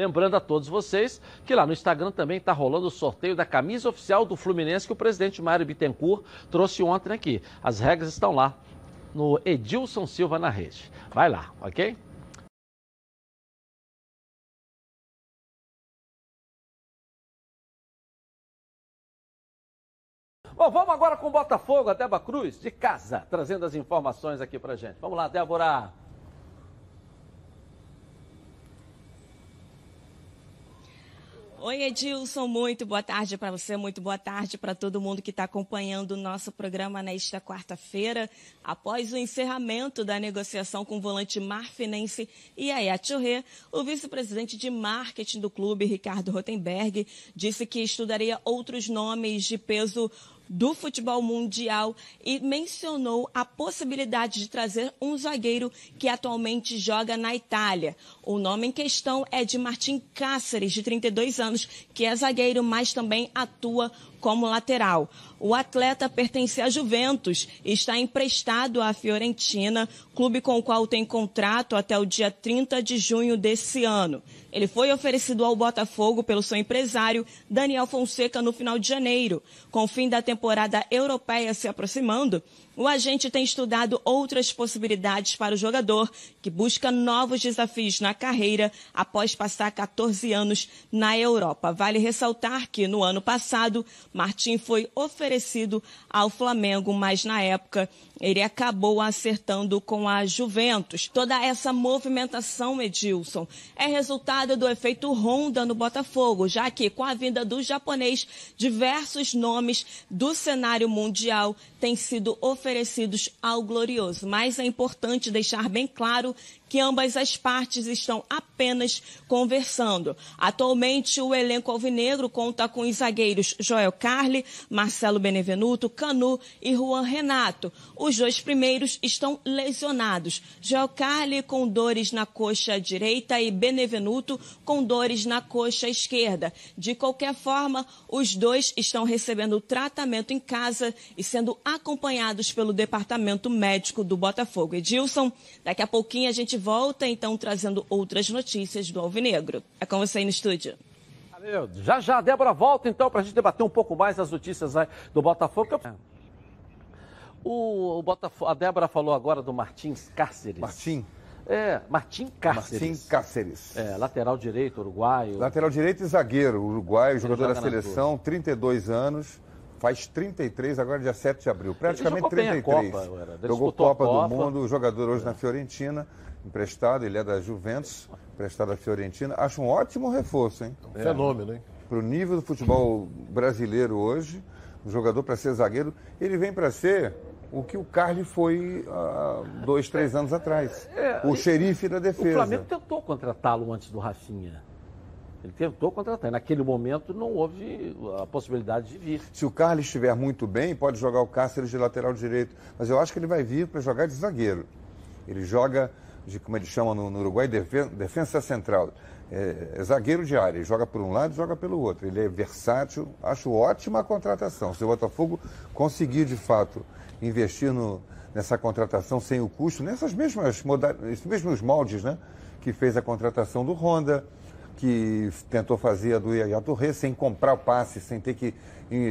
Lembrando a todos vocês que lá no Instagram também está rolando o sorteio da camisa oficial do Fluminense que o presidente Mário Bittencourt trouxe ontem aqui. As regras estão lá no Edilson Silva na rede. Vai lá, ok? Bom, vamos agora com o Botafogo, a Débora Cruz, de casa, trazendo as informações aqui pra gente. Vamos lá, Débora. Oi, Edilson, muito boa tarde para você, muito boa tarde para todo mundo que está acompanhando o nosso programa nesta quarta-feira. Após o encerramento da negociação com o volante marfinense Iaia Churré, o vice-presidente de marketing do clube, Ricardo Rotenberg, disse que estudaria outros nomes de peso do futebol mundial e mencionou a possibilidade de trazer um zagueiro que atualmente joga na Itália. O nome em questão é de Martim Cáceres, de 32 anos, que é zagueiro, mas também atua como lateral. O atleta pertence à Juventus e está emprestado à Fiorentina, clube com o qual tem contrato até o dia 30 de junho desse ano. Ele foi oferecido ao Botafogo pelo seu empresário Daniel Fonseca no final de janeiro. Com o fim da temporada europeia se aproximando, o agente tem estudado outras possibilidades para o jogador, que busca novos desafios na carreira após passar 14 anos na Europa. Vale ressaltar que no ano passado, Martim foi oferecido ao Flamengo, mas na época ele acabou acertando com a Juventus. Toda essa movimentação, Edilson, é resultado do efeito Honda no Botafogo, já que com a vinda do japonês, diversos nomes do cenário mundial têm sido oferecidos ao Glorioso. Mas é importante deixar bem claro que ambas as partes estão apenas conversando. Atualmente, o elenco alvinegro conta com os zagueiros Joel Carli, Marcelo Benevenuto, Canu e Juan Renato. Os dois primeiros estão lesionados. Joel Carli com dores na coxa direita e Benevenuto com dores na coxa esquerda. De qualquer forma, os dois estão recebendo tratamento em casa e sendo acompanhados pelo departamento médico do Botafogo. Edilson, daqui a pouquinho a gente volta então trazendo outras notícias do Alvinegro. É com você aí no estúdio. Valeu. Já já a Débora volta então para a gente debater um pouco mais as notícias do Botafogo. O, o Botafogo, a Débora falou agora do Martins Cáceres. Martim. É, Martim Cáceres. Martim Cáceres. É, lateral direito, uruguaio. Lateral direito e zagueiro, uruguaio, Ele jogador da seleção, 32 anos faz 33, agora dia 7 de abril. Praticamente 33. Copa, Jogou Copa, Copa, do Mundo, jogador hoje é. na Fiorentina emprestado, ele é da Juventus, emprestado à Fiorentina. Acho um ótimo reforço, hein? É. Fenômeno, hein? Para o nível do futebol brasileiro hoje, um jogador para ser zagueiro, ele vem para ser o que o Carly foi há dois, três anos atrás. É, o xerife da defesa. O Flamengo tentou contratá-lo antes do Rafinha. Ele tentou contratar. Naquele momento não houve a possibilidade de vir. Se o Carlos estiver muito bem, pode jogar o Cáceres de lateral direito. Mas eu acho que ele vai vir para jogar de zagueiro. Ele joga de como eles chamam no, no Uruguai, defesa central. É, é, zagueiro de área, joga por um lado joga pelo outro. Ele é versátil, acho ótima a contratação. Se o Botafogo conseguir, de fato, investir no, nessa contratação sem o custo, nessas mesmas mesmos moldes né, que fez a contratação do Honda, que tentou fazer a do Yaya Torre, sem comprar o passe, sem ter que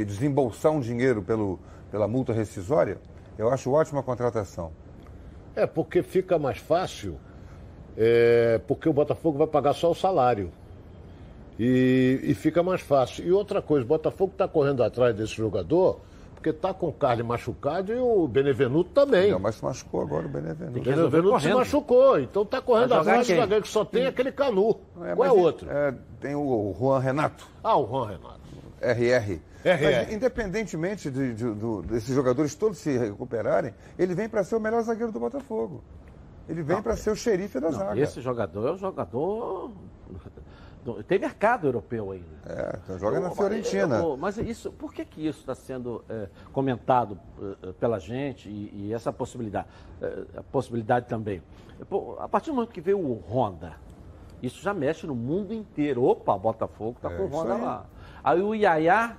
desembolsar um dinheiro pelo, pela multa rescisória, eu acho ótima a contratação. É, porque fica mais fácil, é, porque o Botafogo vai pagar só o salário. E, e fica mais fácil. E outra coisa, o Botafogo está correndo atrás desse jogador, porque está com o Carlos machucado e o Benevenuto também. Não, mas se machucou agora o Benevenuto. O Benevenuto se machucou, então está correndo atrás do zagueiro que só tem aquele Canu. É, Qual é outro? É, tem o Juan Renato. Ah, o Juan Renato. RR. Mas, independentemente de, de, de, desses jogadores todos se recuperarem, ele vem para ser o melhor zagueiro do Botafogo. Ele vem para ser o xerife da não, zaga. Esse jogador é um jogador. Tem mercado europeu ainda. É, então joga eu, na Fiorentina. Eu, eu, mas isso, por que, que isso está sendo é, comentado é, pela gente e, e essa possibilidade, é, a possibilidade também? a partir do momento que veio o Honda, isso já mexe no mundo inteiro. Opa, Botafogo está é, com o Honda aí. lá. Aí o Iaiá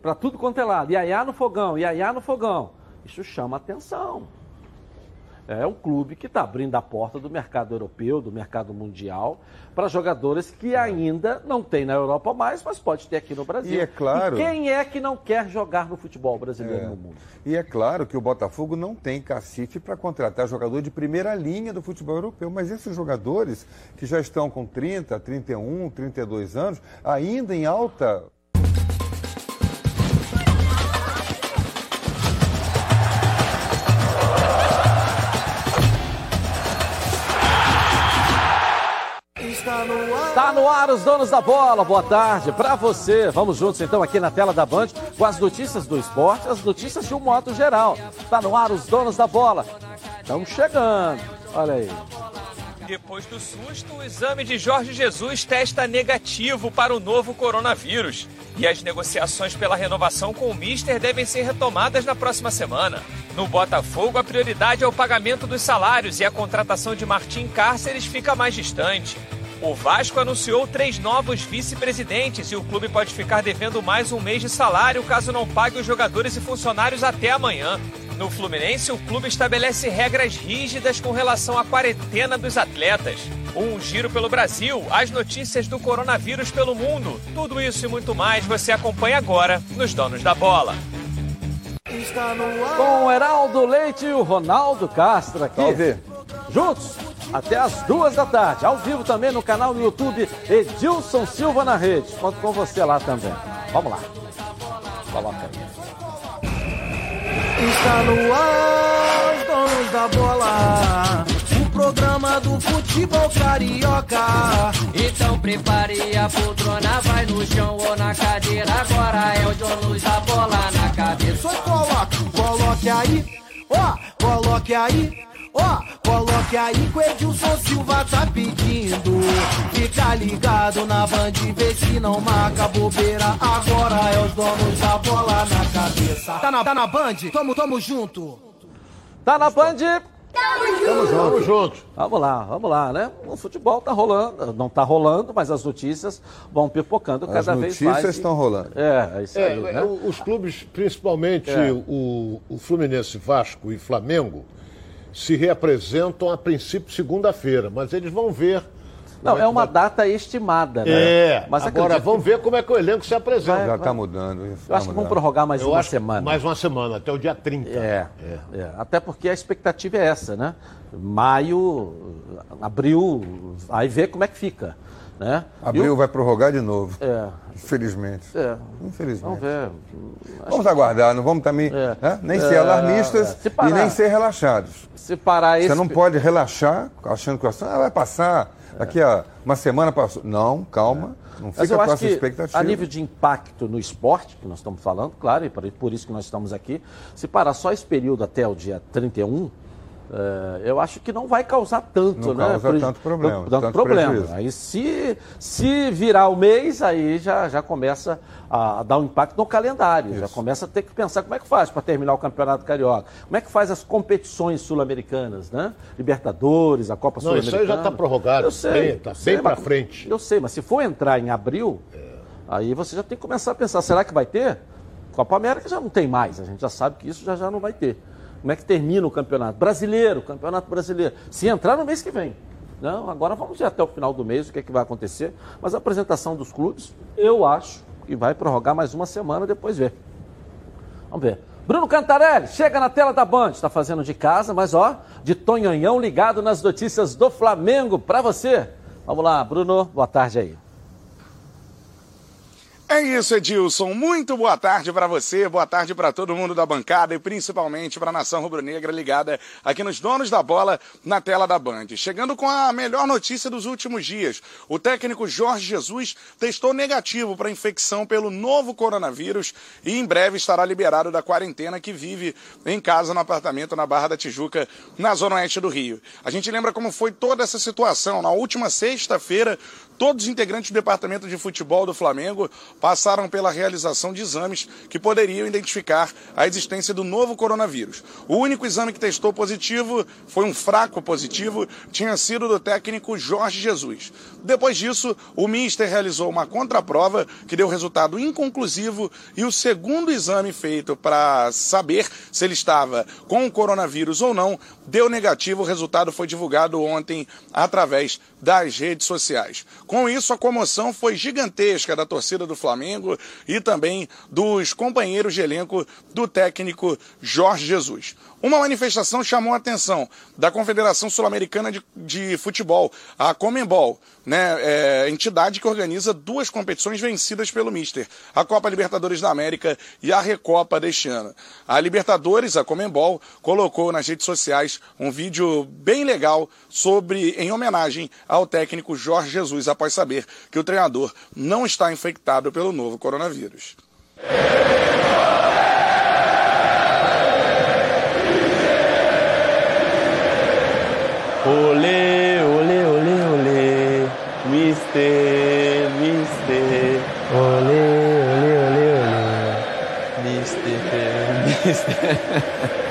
para tudo quanto é lado. Iaiá no fogão, iaiá no fogão. Isso chama atenção. é um clube que está abrindo a porta do mercado europeu, do mercado mundial, para jogadores que ainda não tem na Europa mais, mas pode ter aqui no Brasil. E é claro. E quem é que não quer jogar no futebol brasileiro É. no mundo? E é claro que o Botafogo não tem cacife para contratar jogador de primeira linha do futebol europeu, mas esses jogadores que já estão com 30, 31, 32 anos, ainda em alta Tá no ar os donos da bola. Boa tarde para você. Vamos juntos então aqui na tela da Band com as notícias do esporte, as notícias de um modo geral. Tá no ar os donos da bola. Estamos chegando. Olha aí. Depois do susto, o exame de Jorge Jesus testa negativo para o novo coronavírus. E as negociações pela renovação com o Mister devem ser retomadas na próxima semana. No Botafogo, a prioridade é o pagamento dos salários e a contratação de Martim Cárceres fica mais distante. O Vasco anunciou três novos vice-presidentes e o clube pode ficar devendo mais um mês de salário caso não pague os jogadores e funcionários até amanhã. No Fluminense, o clube estabelece regras rígidas com relação à quarentena dos atletas. Um giro pelo Brasil, as notícias do coronavírus pelo mundo. Tudo isso e muito mais você acompanha agora nos Donos da Bola. Com o Heraldo Leite e o Ronaldo Castro aqui. Salve. Juntos até as duas da tarde. Ao vivo também no canal no YouTube Edilson Silva na rede. Conto com você lá também. Vamos lá. Coloca aí. Está no ar, os donos da bola. O programa do futebol carioca. Então prepare a poltrona, vai no chão ou na cadeira. Agora é o dono da bola na cabeça. Só coloque, coloque aí, ó, coloque aí. Ó, coloque aí que o Edilson Silva tá pedindo. Fica ligado na band, vê se não marca bobeira. Agora é os donos da bola na cabeça. Tá na, tá na band? Tamo, tamo junto. Tá na Band? Vamos juntos. Vamos lá, vamos lá, né? O futebol tá rolando, não tá rolando, mas as notícias vão pipocando As cada vez mais. notícias estão rolando. É, é isso É, aí, né? os clubes, principalmente É. o, o Fluminense, Vasco e Flamengo, se reapresentam a princípio segunda-feira, mas eles vão ver. Não, é que uma vai- data estimada, né? É, mas agora vamos que- ver como é que o elenco se apresenta. Já está mudando. isso Eu tá acho que vão mudando. prorrogar mais Eu uma acho semana. Mais uma semana, até o dia 30. É, é. Até porque a expectativa é essa, né? Maio, abril, aí vê como é que fica, né? E Abril o- vai prorrogar de novo. É, Infelizmente. é. Infelizmente. Vamos ver. Vamos aguardar, não vamos também É. né? nem ser É, alarmistas se e parar. nem ser relaxados. Se parar esse... Você não pode relaxar achando que o assunto ah, vai passar. Daqui a uma semana passou. Não, calma. Não Mas fica eu com acho essa que expectativa. a nível de impacto no esporte, que nós estamos falando, claro, e por isso que nós estamos aqui, se parar só esse período até o dia 31, eh, eu acho que não vai causar tanto, Não né? causa preju- tanto problema, Tanto, tanto problema. prejuízo. Aí se, se virar o mês, aí já, já começa a, dar um impacto no calendário. Já começa a ter que pensar como é que faz para terminar o Campeonato Carioca. Como é que faz as competições sul-americanas, né? Libertadores, a Copa Não, isso Sul-Americana. aí já tá prorrogado, Eu sei, bem- tá bem pra mas- frente. Eu sei, mas se for entrar em abril, aí você já tem que começar a pensar, será que vai ter? Copa América já não tem mais, a gente já sabe que isso já, já não vai ter. Como é que termina o campeonato? Brasileiro, campeonato brasileiro. Se entrar no mês que vem. Não, agora vamos ver até o final do mês o que, é que vai acontecer. Mas a apresentação dos clubes, eu acho que vai prorrogar mais uma semana, depois ver. Vamos ver. Bruno Cantarelli, chega na tela da Band. Está fazendo de casa, mas ó, de Tonhonhão ligado nas notícias do Flamengo para você. Vamos lá, Bruno, boa tarde aí. É isso, Edilson. Muito boa tarde para você, boa tarde para todo mundo da bancada e principalmente para a nação rubro-negra ligada aqui nos donos da bola na tela da Band. Chegando com a melhor notícia dos últimos dias. O técnico Jorge Jesus testou negativo para infecção pelo novo coronavírus e em breve estará liberado da quarentena que vive em casa no apartamento na Barra da Tijuca, na zona oeste do Rio. A gente lembra como foi toda essa situação. Na última sexta-feira, Todos os integrantes do departamento de futebol do Flamengo passaram pela realização de exames que poderiam identificar a existência do novo coronavírus. O único exame que testou positivo foi um fraco positivo, tinha sido do técnico Jorge Jesus. Depois disso, o Mister realizou uma contraprova que deu resultado inconclusivo e o segundo exame feito para saber se ele estava com o coronavírus ou não deu negativo. O resultado foi divulgado ontem através das redes sociais. Com isso, a comoção foi gigantesca da torcida do Flamengo e também dos companheiros de elenco do técnico Jorge Jesus. Uma manifestação chamou a atenção da Confederação Sul-Americana de, de, Futebol, a Comembol, né, é, entidade que organiza duas competições vencidas pelo Mister, a Copa Libertadores da América e a Recopa deste ano. A Libertadores, a Comembol, colocou nas redes sociais um vídeo bem legal sobre, em homenagem ao técnico Jorge Jesus, após saber que o treinador não está infectado pelo novo coronavírus. Olé, olé, olé, olé, mister, mister. Olé, olé, olé, olé, mister, mister.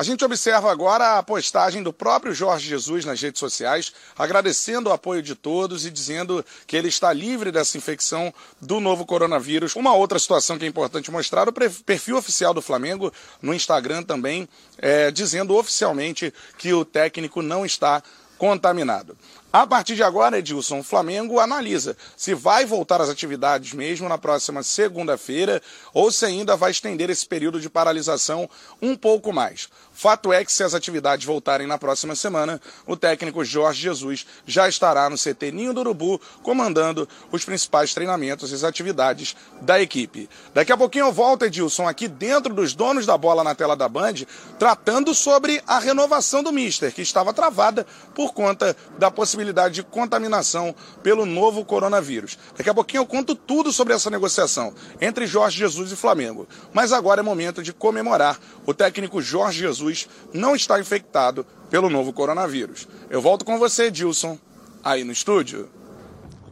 A gente observa agora a postagem do próprio Jorge Jesus nas redes sociais, agradecendo o apoio de todos e dizendo que ele está livre dessa infecção do novo coronavírus. Uma outra situação que é importante mostrar, o perfil oficial do Flamengo no Instagram também, é, dizendo oficialmente que o técnico não está contaminado. A partir de agora, Edilson, o Flamengo analisa se vai voltar às atividades mesmo na próxima segunda-feira ou se ainda vai estender esse período de paralisação um pouco mais. Fato é que se as atividades voltarem na próxima semana, o técnico Jorge Jesus já estará no CT Ninho do Urubu comandando os principais treinamentos e as atividades da equipe. Daqui a pouquinho eu volto, Edilson, aqui dentro dos donos da bola na tela da Band, tratando sobre a renovação do Mister, que estava travada por conta da possibilidade de contaminação pelo novo coronavírus. Daqui a pouquinho eu conto tudo sobre essa negociação entre Jorge Jesus e Flamengo. Mas agora é momento de comemorar. O técnico Jorge Jesus não está infectado pelo novo coronavírus. Eu volto com você, Dilson, aí no estúdio.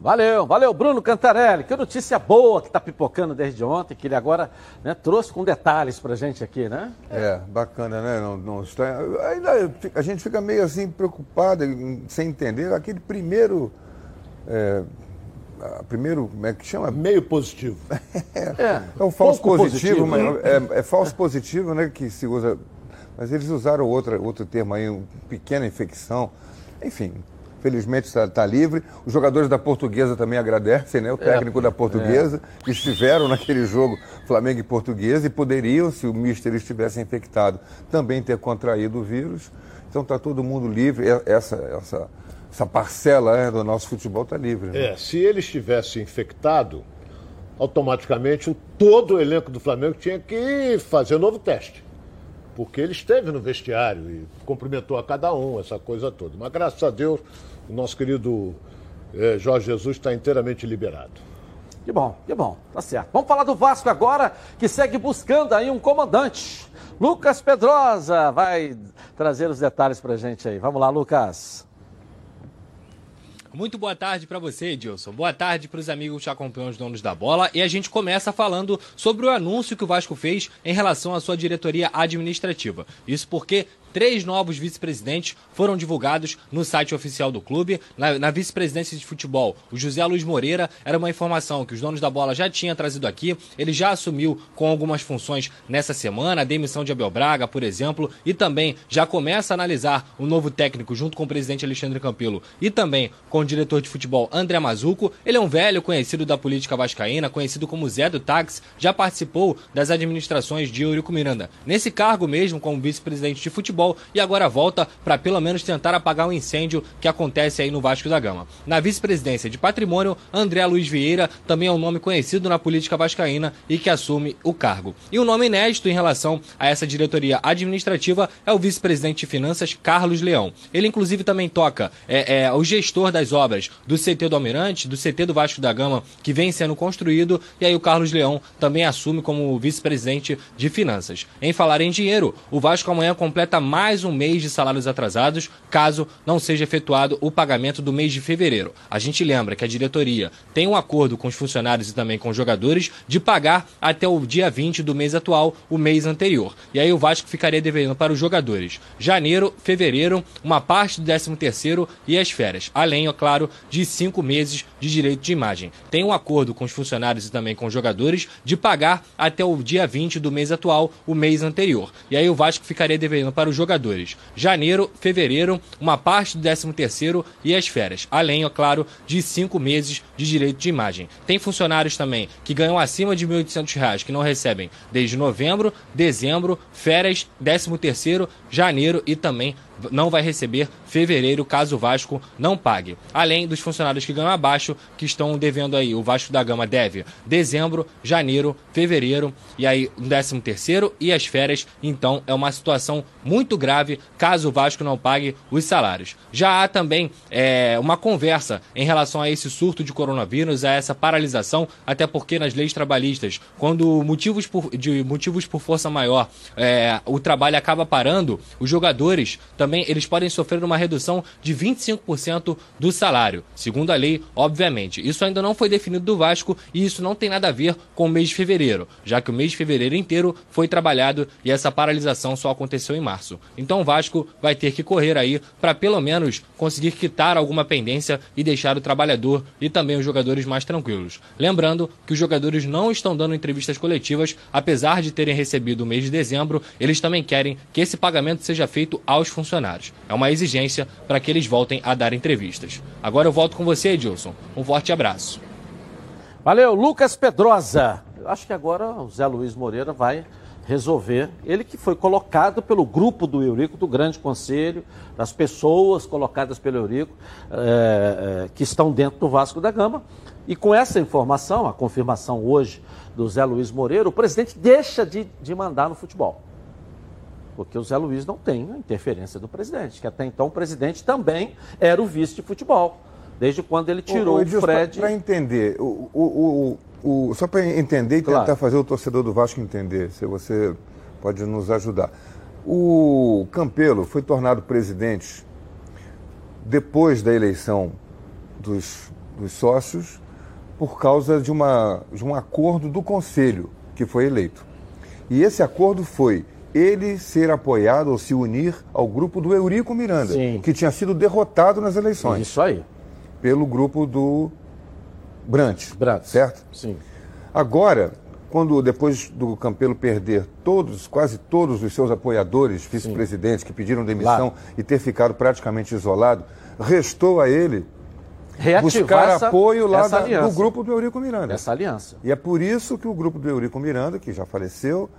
Valeu, valeu, Bruno Cantarelli. Que notícia boa que está pipocando desde ontem, que ele agora né, trouxe com detalhes para gente aqui, né? É, bacana, né? Não, não está... Ainda a gente fica meio assim preocupado, sem entender. Aquele primeiro. É, primeiro, como é que chama? Meio positivo. é, é, é um falso positivo, positivo mas é, é falso positivo, né? Que se usa. Mas eles usaram outro outro termo aí, uma pequena infecção. Enfim, felizmente está, tá livre. Os jogadores da Portuguesa também agradecem, né? O é, técnico é, da Portuguesa, é. que estiveram naquele jogo Flamengo e Portuguesa e poderiam, se o Mister estivesse infectado, também ter contraído o vírus. Então está todo mundo livre. Essa, essa, essa parcela né, do nosso futebol está livre. Né? É, se ele estivesse infectado, automaticamente o, todo o elenco do Flamengo tinha que fazer um novo teste porque ele esteve no vestiário e cumprimentou a cada um, essa coisa toda. Mas graças a Deus, o nosso querido eh, Jorge Jesus está inteiramente liberado. Que bom, que bom, tá certo. Vamos falar do Vasco agora, que segue buscando aí um comandante. Lucas Pedrosa vai trazer os detalhes pra gente aí. Vamos lá, Lucas. Muito boa tarde para você, Edilson. Boa tarde para os amigos que acompanham os donos da bola. E a gente começa falando sobre o anúncio que o Vasco fez em relação à sua diretoria administrativa. Isso porque Três novos vice-presidentes foram divulgados no site oficial do clube. Na, na vice-presidência de futebol, o José Luiz Moreira era uma informação que os donos da bola já tinham trazido aqui. Ele já assumiu com algumas funções nessa semana, a demissão de Abel Braga, por exemplo, e também já começa a analisar o novo técnico junto com o presidente Alexandre Campelo e também com o diretor de futebol André Mazuco. Ele é um velho conhecido da política vascaína, conhecido como Zé do Táxi, já participou das administrações de Eurico Miranda. Nesse cargo mesmo, como vice-presidente de futebol, futebol e agora volta para pelo menos tentar apagar o um incêndio que acontece aí no Vasco da Gama. Na vice-presidência de patrimônio, André Luiz Vieira também é um nome conhecido na política vascaína e que assume o cargo. E um nome inédito em relação a essa diretoria administrativa é o vice-presidente de finanças, Carlos Leão. Ele, inclusive, também toca é, é, o gestor das obras do CT do Almirante, do CT do Vasco da Gama, que vem sendo construído, e aí o Carlos Leão também assume como vice-presidente de finanças. Em falar em dinheiro, o Vasco amanhã completa mais um mês de salários atrasados, caso não seja efetuado o pagamento do mês de fevereiro. A gente lembra que a diretoria tem um acordo com os funcionários e também com os jogadores de pagar até o dia 20 do mês atual o mês anterior. E aí o Vasco ficaria devendo para os jogadores janeiro, fevereiro, uma parte do 13 terceiro e as férias, além, é claro, de cinco meses de direito de imagem. Tem um acordo com os funcionários e também com os jogadores de pagar até o dia 20 do mês atual o mês anterior. E aí o Vasco ficaria devendo para os jogadores janeiro, fevereiro, uma parte do 13 terceiro e as férias, além, é claro, de cinco meses de direito de imagem. Tem funcionários também que ganham acima de R$ 1.800 que não recebem desde novembro, dezembro, férias, 13 terceiro, janeiro e também não vai receber fevereiro caso o Vasco não pague. Além dos funcionários que ganham abaixo, que estão devendo aí, o Vasco da Gama deve dezembro, janeiro, fevereiro e aí o décimo terceiro e as férias. Então é uma situação muito grave caso o Vasco não pague os salários. Já há também é, uma conversa em relação a esse surto de coronavírus, a essa paralisação, até porque nas leis trabalhistas, quando motivos por, de motivos por força maior, é, o trabalho acaba parando, os jogadores também eles podem sofrer uma redução de 25% do salário, segundo a lei, obviamente. Isso ainda não foi definido do Vasco e isso não tem nada a ver com o mês de fevereiro, já que o mês de fevereiro inteiro foi trabalhado e essa paralisação só aconteceu em março. Então o Vasco vai ter que correr aí para pelo menos conseguir quitar alguma pendência e deixar o trabalhador e também os jogadores mais tranquilos. Lembrando que os jogadores não estão dando entrevistas coletivas, apesar de terem recebido o mês de dezembro, eles também querem que esse pagamento seja feito aos funcionários. É uma exigência para que eles voltem a dar entrevistas. Agora eu volto com você, Edilson. Um forte abraço. Valeu, Lucas Pedrosa. Eu acho que agora o Zé Luiz Moreira vai resolver. Ele que foi colocado pelo grupo do Eurico, do Grande Conselho, das pessoas colocadas pelo Eurico, é, que estão dentro do Vasco da Gama. E com essa informação, a confirmação hoje do Zé Luiz Moreira, o presidente deixa de, de mandar no futebol. Porque o Zé Luiz não tem a interferência do presidente, que até então o presidente também era o vice de futebol. Desde quando ele tirou o, o Fred. Para entender, o, o, o, só para entender e claro. tentar fazer o torcedor do Vasco entender, se você pode nos ajudar. O Campelo foi tornado presidente depois da eleição dos, dos sócios por causa de, uma, de um acordo do conselho que foi eleito. E esse acordo foi ele ser apoiado ou se unir ao grupo do Eurico Miranda, Sim. que tinha sido derrotado nas eleições. Isso aí. Pelo grupo do Brant. Brant. Certo? Sim. Agora, quando depois do Campelo perder todos, quase todos os seus apoiadores, vice-presidentes que pediram demissão Lá. e ter ficado praticamente isolado, restou a ele Reativar buscar essa, apoio lá da, do grupo do Eurico Miranda. Essa aliança. E é por isso que o grupo do Eurico Miranda, que já faleceu,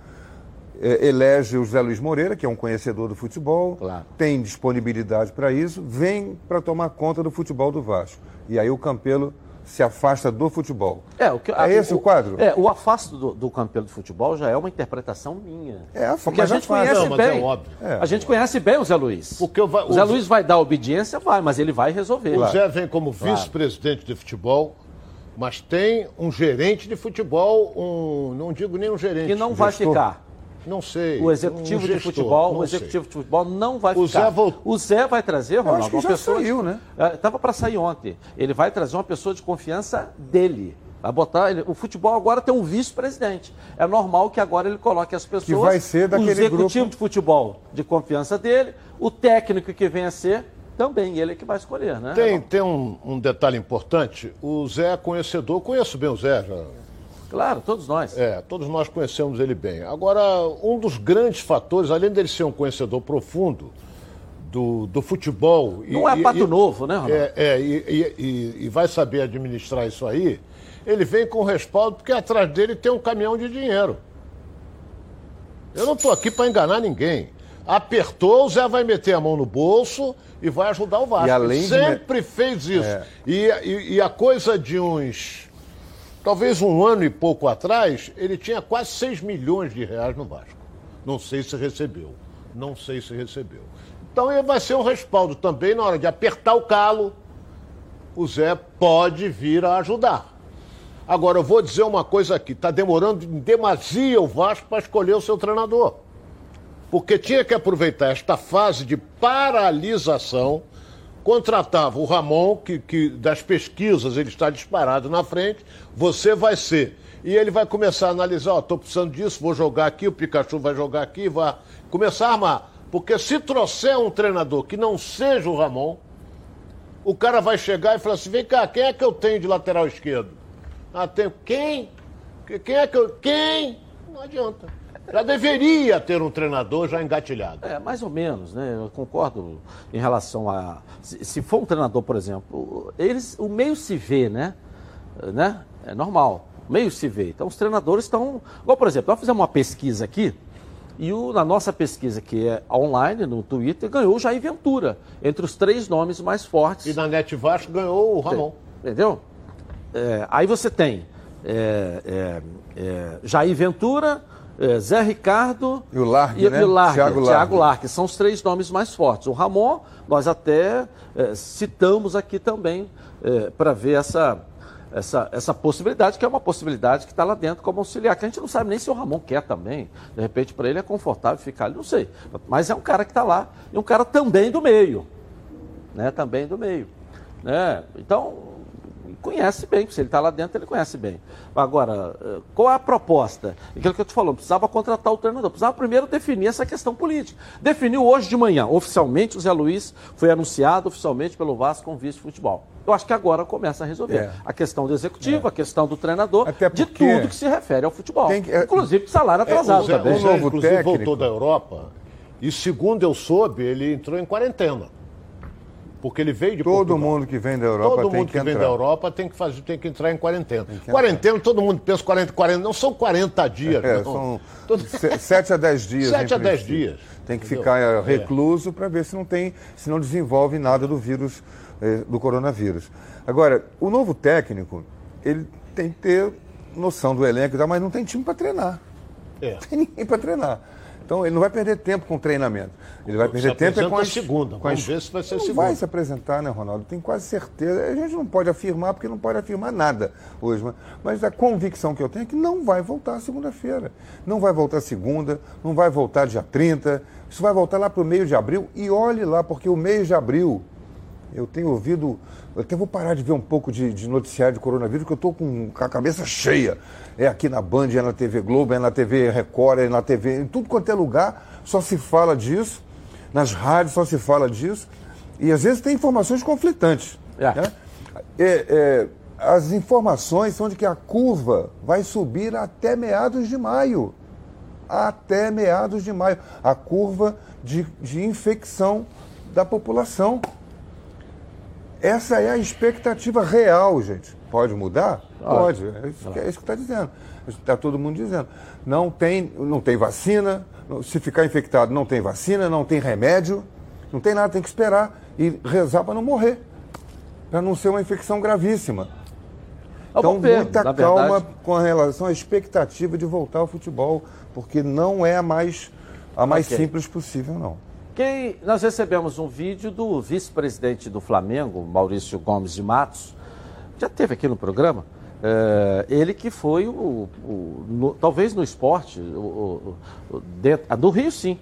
elege o José Luiz Moreira, que é um conhecedor do futebol, claro. tem disponibilidade para isso, vem para tomar conta do futebol do Vasco. E aí o Campelo se afasta do futebol. É, o que, é esse o, o, quadro? É, o afasto do, do Campelo do futebol já é uma interpretação minha. É, porque a gente conhece não, bem. É a gente conhece bem o Zé Luiz. Porque o, o Zé Luiz vai dar obediência, vai, mas ele vai resolver. O Zé vem como vice-presidente de futebol, mas tem um gerente de futebol, um, não digo nem um gerente. Que não vai ficar. Não sei. O executivo um gestor, de futebol, o executivo sei. de futebol não vai o ficar. Zé volt... O Zé vai trazer, Ronaldo, uma pessoa. Saiu, né? Estava é, para sair ontem. Ele vai trazer uma pessoa de confiança dele. Vai botar ele, o futebol agora tem um vice-presidente. É normal que agora ele coloque as pessoas. Que vai ser daquele o executivo grupo... de futebol de confiança dele, o técnico que vem a ser também ele é que vai escolher, né? Tem, tem um, um detalhe importante. O Zé é conhecedor, conheço bem o Zé, já Claro, todos nós. É, todos nós conhecemos ele bem. Agora, um dos grandes fatores, além dele ser um conhecedor profundo do, do futebol. Não e, é pato e, novo, né, Ronaldo? É, é e, e, e vai saber administrar isso aí. Ele vem com respaldo porque atrás dele tem um caminhão de dinheiro. Eu não estou aqui para enganar ninguém. Apertou, o Zé vai meter a mão no bolso e vai ajudar o Vasco. E além de Sempre fez isso. É. E, e- e a coisa de uns. Talvez um ano e pouco atrás, ele tinha quase 6 milhões de reais no Vasco. Não sei se recebeu. Não sei se recebeu. Então ele vai ser um respaldo também na hora de apertar o calo. O Zé pode vir a ajudar. Agora, eu vou dizer uma coisa aqui: está demorando em demasia o Vasco para escolher o seu treinador. Porque tinha que aproveitar esta fase de paralisação, contratava o Ramon, que, que das pesquisas ele está disparado na frente, você vai ser. E ele vai começar a analisar, estou precisando disso, vou jogar aqui, o Pikachu vai jogar aqui, vai começar a armar. Porque se trouxer um treinador que não seja o Ramon, o cara vai chegar e falar assim: vem cá, quem é que eu tenho de lateral esquerdo? Ah, tenho. Quem? Que- Quem é que eu. Quem? Não adianta. Já deveria ter um treinador já engatilhado. É, mais ou menos, né? Eu concordo em relação a. Se, se for um treinador, por exemplo, eles, o meio se vê, né? né? É normal. O meio se vê. Então os treinadores estão. Igual, por exemplo, nós fizemos uma pesquisa aqui, e o, na nossa pesquisa, que é online, no Twitter, ganhou o Jair Ventura, entre os três nomes mais fortes. E na Net Vasco ganhou o Ramon. Entendeu? É, aí você tem é, é, é, Jair Ventura, é, Zé Ricardo E o Largue, e, né? e Largue, Thiago Largue. Thiago Largue. São os três nomes mais fortes. O Ramon, nós até é, citamos aqui também para ver essa, essa, essa possibilidade, que é uma possibilidade que está lá dentro como auxiliar, que a gente não sabe nem se o Ramon quer também. De repente, para ele é confortável ficar ali, não sei. Mas é um cara que está lá e um cara também do meio né, também do meio. Né? Então, conhece bem, se ele está lá dentro, ele conhece bem. Agora, eh, qual é a proposta? Aquilo que eu te falou, precisava contratar o treinador, precisava primeiro definir essa questão política. Definiu hoje de manhã, oficialmente, o Zé Luiz foi anunciado oficialmente pelo Vasco como vice-futebol. Eu acho que agora começa a resolver. É. A questão do executivo, a questão do treinador, Até de tudo que se refere ao futebol. Tem que- é- Inclusive salário É, atrasado o Zé, também. o Zé, novo inclusive, técnico. voltou da Europa e, segundo eu soube, ele entrou em quarentena. Porque ele veio de Todo Portugal. mundo que vem da Europa Todo tem mundo que que, vem entrar. da Europa tem que, fazer, tem que entrar em quarentena. Quarentena, todo mundo pensa 40, 40, não são 40 dias, É, não. são Todo- se- 7 a 10 dias. Sete em a dez princípio. dias, Tem que entendeu? ficar é, É. recluso para ver se não tem, se não desenvolve nada do vírus, eh, do coronavírus. Agora, o novo técnico, ele tem que ter noção do elenco, mas não tem time para treinar. É. Não tem ninguém para treinar. Então ele não vai perder tempo com treinamento. Ele vai Se perder tempo é com as segunda. com as- Vamos ver se vai ser não segunda. vai se apresentar, né, Ronaldo? Tenho quase certeza. A gente não pode afirmar, porque não pode afirmar nada hoje. Mas, mas a convicção que eu tenho é que não vai voltar segunda-feira. Não vai voltar segunda, não vai voltar dia 30. Isso vai voltar lá para o meio de abril. E olhe lá, porque o mês de abril, eu tenho ouvido. Eu até vou parar de ver um pouco de, de noticiário de coronavírus, porque eu estou com, com a cabeça cheia. É aqui na Band, é na TV Globo, é na TV Record, é na TV. Em tudo quanto é lugar, só se fala disso. Nas rádios só se fala disso. E às vezes tem informações conflitantes. É. né? É, é, as informações são de que a curva vai subir até meados de maio. Até meados de maio. A curva de, de infecção da população. Essa é a expectativa real, gente. Pode mudar? Pode. É isso que é isso que está dizendo. Está todo mundo dizendo. Não tem, não tem vacina. Se ficar infectado, não tem vacina, não tem remédio. Não tem nada, tem que esperar e rezar para não morrer. Para não ser uma infecção gravíssima. Então, Vamos ver, muita calma verdade. com relação à expectativa de voltar ao futebol, porque não é a mais, a mais Ok. simples possível, não. Quem, nós recebemos um vídeo do vice-presidente do Flamengo, Maurício Gomes de Matos, já teve aqui no programa, é, ele que foi o, o- no- talvez no esporte, o, o- dentro- ah, no Rio sim,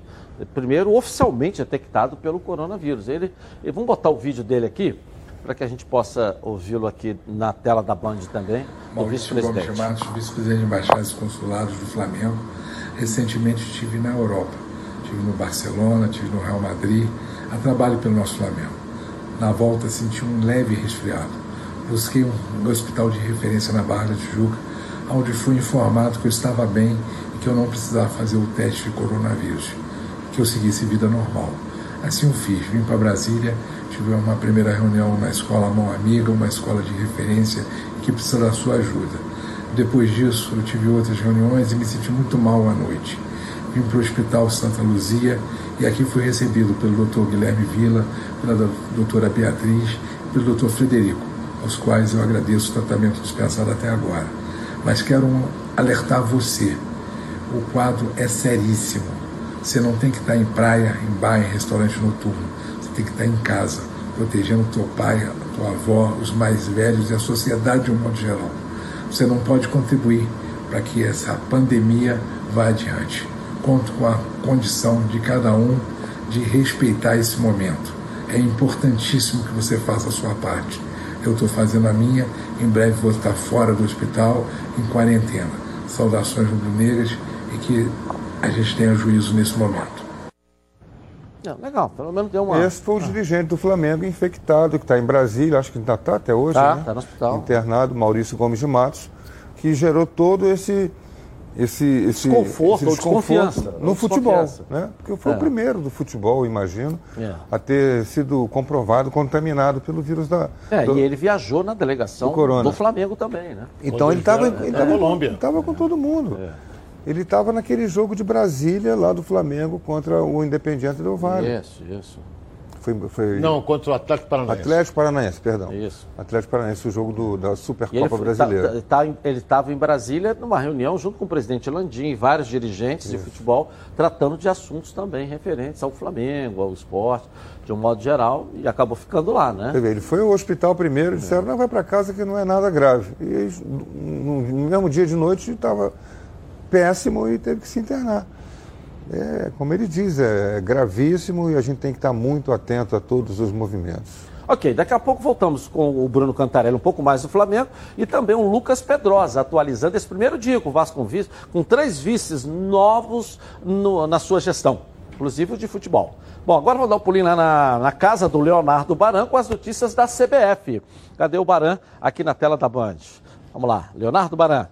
primeiro oficialmente detectado pelo coronavírus. Ele, e vamos botar o vídeo dele aqui, para que a gente possa ouvi-lo aqui na tela da Band também, do Maurício Gomes de. Matos, vice-presidente de embaixadas e consulados do Flamengo. Recentemente estive na Europa. Estive no Barcelona, estive no Real Madrid, a trabalho pelo nosso Flamengo. Na volta senti um leve resfriado. Busquei um hospital de referência na Barra da Tijuca, onde fui informado que eu estava bem e que eu não precisava fazer o teste de coronavírus, que eu seguisse vida normal. Assim o fiz, vim para Brasília, tive uma primeira reunião na escola Mão Amiga, uma escola de referência que precisa da sua ajuda. Depois disso, eu tive outras reuniões e me senti muito mal à noite. Vim para o Hospital Santa Luzia E aqui fui recebido pelo Dr. Guilherme Vila, pela doutora Beatriz e pelo Dr. Frederico, aos quais eu agradeço o tratamento dispensado até agora. Mas quero alertar você: o quadro é seríssimo. Você não tem que estar em praia, em bar, em restaurante noturno. Você tem que estar em casa, protegendo teu pai, a tua avó, os mais velhos e a sociedade de um modo geral. Você não pode contribuir para que essa pandemia vá adiante. Conto com a condição de cada um de respeitar esse momento. É importantíssimo que você faça a sua parte. Eu estou fazendo a minha, em breve vou estar fora do hospital, em quarentena. Saudações rubro-negras e que a gente tenha juízo nesse momento. Não, legal, pelo menos deu uma. Esse foi o dirigente do Flamengo infectado, que está em Brasília, acho que ainda está até hoje, Tá, né? tá no hospital. Internado, Maurício Gomes de Matos, que gerou todo esse. Esse, esse Desconforto esse ou desconfiança, no futebol, desconfiança. né? Porque foi É. o primeiro do futebol, imagino, É. a ter sido comprovado contaminado pelo vírus da. É, do- e ele viajou na delegação do do Flamengo também, né? Então ele estava ele na Colômbia. Estava com todo mundo. É. Ele estava naquele jogo de Brasília, lá do Flamengo, contra o Independiente do Vale. Isso, isso. Foi, foi... Não, contra o Atlético Paranaense. Atlético Paranaense, perdão. Isso. Atlético Paranaense, o jogo do- da ele Supercopa foi- Brasileira. tá- tá em- ele estava em Brasília numa reunião junto com o presidente Landim e vários dirigentes de futebol, tratando de assuntos também referentes ao Flamengo, ao esporte, de um modo geral, e acabou ficando lá, né? Ele foi ao hospital primeiro, disseram, não, vai para casa que não é nada grave. E no mesmo dia de noite estava péssimo e teve que se internar. É, como ele diz, é gravíssimo e a gente tem que estar muito atento a todos os movimentos. Ok, daqui a pouco voltamos com o Bruno Cantarelli um pouco mais do Flamengo e também o Lucas Pedrosa, atualizando esse primeiro dia com o Vasco com, com três vices novos no- na sua gestão, inclusive de futebol. Bom, agora vou dar um pulinho lá na, na casa do Leonardo Baran com as notícias da CBF. Cadê o Baran? Aqui na tela da Band. Vamos lá, Leonardo Baran.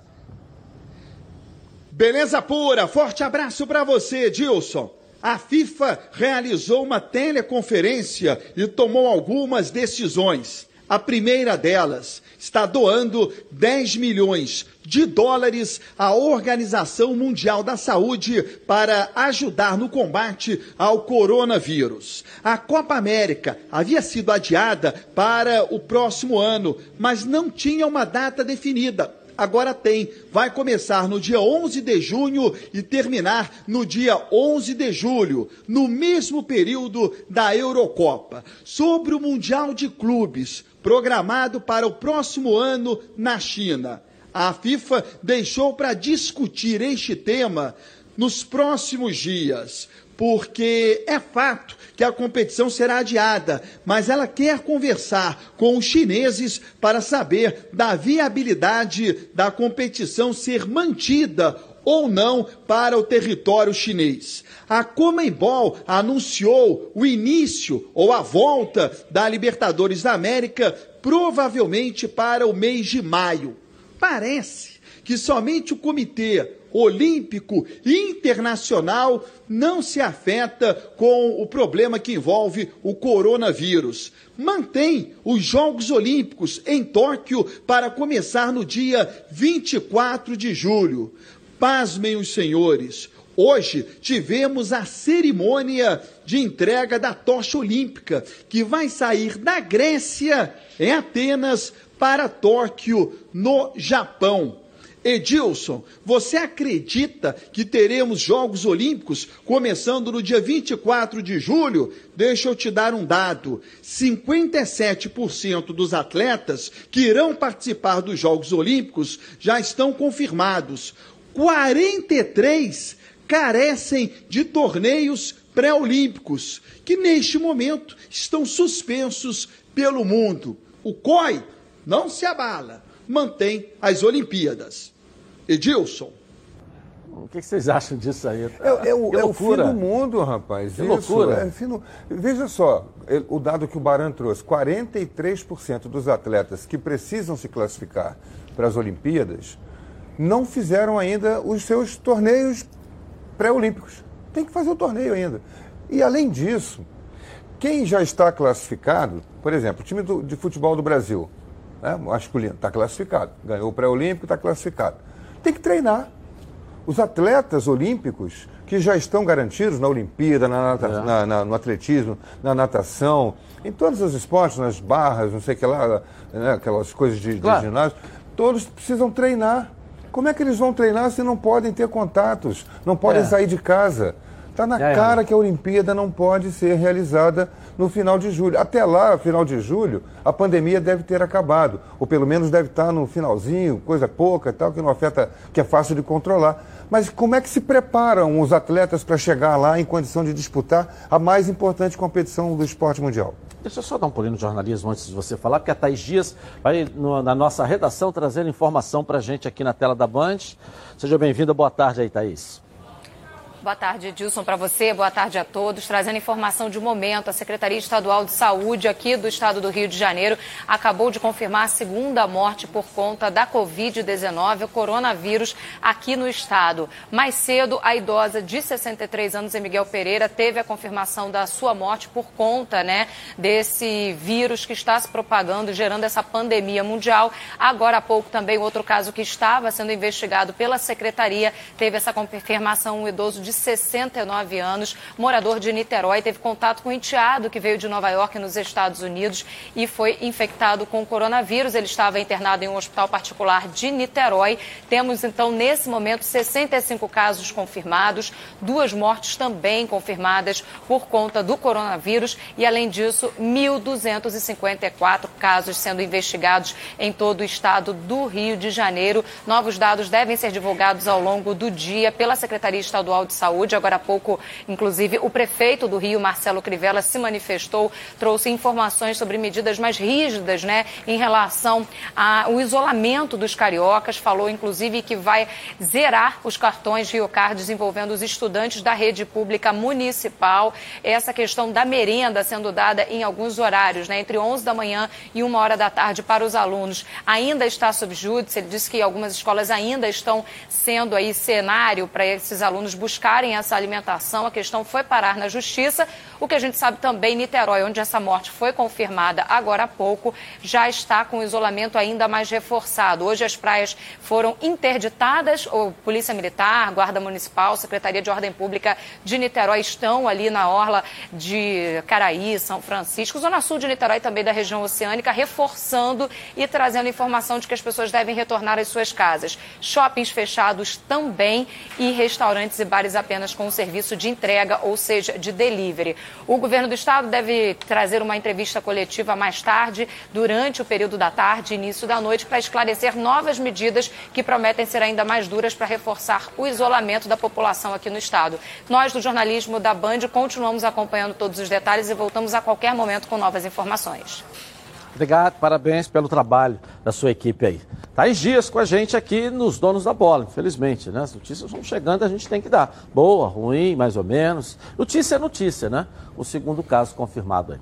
Beleza pura, forte abraço para você, Dilson. A FIFA realizou uma teleconferência e tomou algumas decisões. A primeira delas está doando 10 milhões de dólares à Organização Mundial da Saúde para ajudar no combate ao coronavírus. A Copa América havia sido adiada para o próximo ano, mas não tinha uma data definida agora tem. Vai começar no dia 11 de junho e terminar no dia 11 de julho, no mesmo período da Eurocopa. Sobre o Mundial de Clubes, programado para o próximo ano na China. A FIFA deixou para discutir este tema nos próximos dias, porque é fato que a competição será adiada, mas ela quer conversar com os chineses para saber da viabilidade da competição ser mantida ou não para o território chinês. A Comembol anunciou o início ou a volta da Libertadores da América provavelmente para o mês de maio. Parece que somente o Comitê Olímpico Internacional não se afeta com o problema que envolve o coronavírus. Mantém os Jogos Olímpicos em Tóquio para começar no dia 24 de julho. Pasmem os senhores. Hoje tivemos a cerimônia de entrega da tocha olímpica, que vai sair da Grécia, em Atenas, para Tóquio, no Japão. Edilson, você acredita que teremos Jogos Olímpicos começando no dia 24 de julho? Deixa eu te dar um dado: 57% dos atletas que irão participar dos Jogos Olímpicos já estão confirmados. 43 carecem de torneios pré-olímpicos, que neste momento estão suspensos pelo mundo. O COI não se abala, mantém as Olimpíadas. Edilson. O que vocês acham disso aí? É, é o, é o fim do mundo, rapaz. Que Isso, loucura. é do- Veja só, o dado que o Baran trouxe: 43% dos atletas que precisam se classificar para as Olimpíadas não fizeram ainda os seus torneios pré-olímpicos. Tem que fazer o torneio ainda. E além disso, quem já está classificado, por exemplo, o time do- de futebol do Brasil, né, masculino, está classificado. Ganhou o pré-olímpico, está classificado. Tem que treinar. Os atletas olímpicos que já estão garantidos na Olimpíada, na nata- É. na- na- no atletismo, na natação, em todos os esportes, nas barras, não sei o que lá, né, aquelas coisas de, de Claro. ginásio, todos precisam treinar. Como é que eles vão treinar se não podem ter contatos, não podem É. sair de casa? Está na É, cara que a Olimpíada não pode ser realizada no final de julho. Até lá, final de julho, a pandemia deve ter acabado. Ou pelo menos deve estar no finalzinho, coisa pouca e tal, que não afeta, que é fácil de controlar. Mas como é que se preparam os atletas para chegar lá em condição de disputar a mais importante competição do esporte mundial? Deixa eu só dar um pulinho no jornalismo antes de você falar, porque a Thaís Dias vai no- na nossa redação trazendo informação para a gente aqui na tela da Band. Seja bem-vinda, boa tarde aí, Thaís. Boa tarde, Edilson, para você. Boa tarde a todos. Trazendo informação de momento, a Secretaria Estadual de Saúde aqui do estado do Rio de Janeiro acabou de confirmar a segunda morte por conta da Covid-19, o coronavírus, aqui no estado. Mais cedo, a idosa de 63 anos, Miguel Pereira, teve a confirmação da sua morte por conta né, desse vírus que está se propagando, gerando essa pandemia mundial. Agora há pouco também outro caso que estava sendo investigado pela Secretaria teve essa confirmação, um idoso de 69 anos, morador de Niterói, teve contato com um enteado que veio de Nova York, nos Estados Unidos, e foi infectado com coronavírus. Ele estava internado em um hospital particular de Niterói. Temos, então, nesse momento, 65 casos confirmados, duas mortes também confirmadas por conta do coronavírus, e, além disso, 1.254 casos sendo investigados em todo o estado do Rio de Janeiro. Novos dados devem ser divulgados ao longo do dia pela Secretaria Estadual de Saúde. Agora há pouco, inclusive, o prefeito do Rio, Marcelo Crivella, se manifestou, trouxe informações sobre medidas mais rígidas, né, em relação ao isolamento dos cariocas. Falou, inclusive, que vai zerar os cartões Rio Cards envolvendo os estudantes da rede pública municipal. Essa questão da merenda sendo dada em alguns horários, né, entre 11 da manhã e 1 hora da tarde para os alunos, ainda está sob júdice. Ele disse que algumas escolas ainda estão sendo aí cenário para esses alunos buscarem essa alimentação. A questão foi parar na justiça. O que a gente sabe também, Niterói, onde essa morte foi confirmada agora há pouco, já está com isolamento ainda mais reforçado. Hoje as praias foram interditadas, o Polícia Militar, Guarda Municipal, Secretaria de Ordem Pública de Niterói estão ali na orla de Caraí, São Francisco, Zona Sul de Niterói também da região oceânica, reforçando e trazendo informação de que as pessoas devem retornar às suas casas. Shoppings fechados também e restaurantes e bares apenas com o serviço de entrega, ou seja, de delivery. O governo do estado deve trazer uma entrevista coletiva mais tarde, durante o período da tarde e início da noite, para esclarecer novas medidas que prometem ser ainda mais duras para reforçar o isolamento da população aqui no estado. Nós, do jornalismo da Band, continuamos acompanhando todos os detalhes e voltamos a qualquer momento com novas informações. Obrigado, parabéns pelo trabalho da sua equipe aí. Thaís Dias com a gente aqui nos Donos da Bola, infelizmente, né? As notícias vão chegando, a gente tem que dar. Boa, ruim, mais ou menos. Notícia é notícia, né? O segundo caso confirmado aí.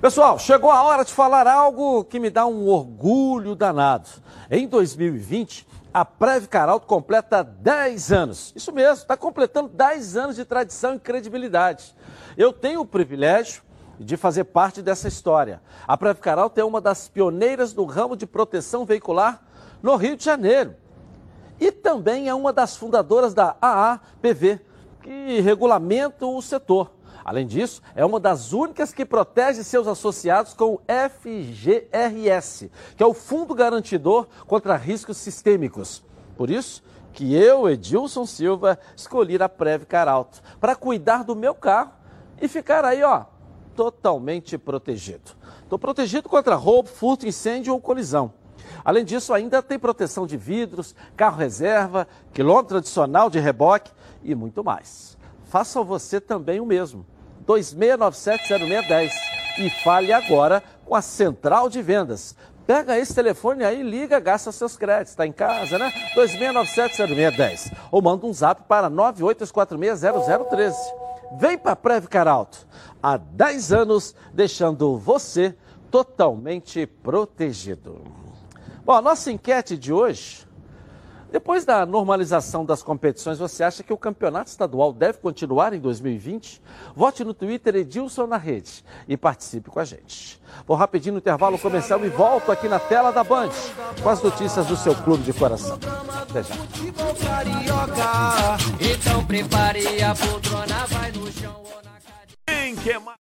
Pessoal, chegou a hora de falar algo que me dá um orgulho danado. Em 2020, a Preve Caralto completa 10 anos. Isso mesmo, está completando 10 anos de tradição e credibilidade. Eu tenho o privilégio de fazer parte dessa história. A Preve Caralto é uma das pioneiras no ramo de proteção veicular no Rio de Janeiro. E também é uma das fundadoras da AAPV, que regulamenta o setor. Além disso, é uma das únicas que protege seus associados com o FGRS, que é o Fundo Garantidor contra Riscos Sistêmicos. Por isso que eu, Edilson Silva, escolhi a Preve Caralto para cuidar do meu carro e ficar aí, ó, totalmente protegido. Estou protegido contra roubo, furto, incêndio ou colisão. Além disso, ainda tem proteção de vidros, carro reserva, quilômetro adicional de reboque e muito mais. Faça você também o mesmo. 26970610 e fale agora com a Central de Vendas. Pega esse telefone aí, liga, gasta seus créditos. Está em casa, né? 26970610. Ou manda um zap para 982460013. Vem para a Preve Caralto. Há 10 anos, deixando você totalmente protegido. Bom, a nossa enquete de hoje Depois da normalização das competições, você acha que o campeonato estadual deve continuar em 2020? Vote no Twitter Edilson na rede e participe com a gente. Vou rapidinho no intervalo comercial e volto aqui na tela da Band com as notícias do seu clube de coração. Até já. Então prepare a poltrona, vai no chão ou na cadeira.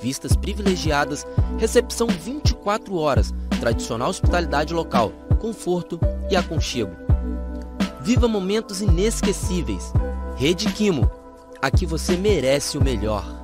Vistas privilegiadas, recepção 24 horas, tradicional hospitalidade local, conforto e aconchego. Viva momentos inesquecíveis. Rede Quimo. Aqui você merece o melhor.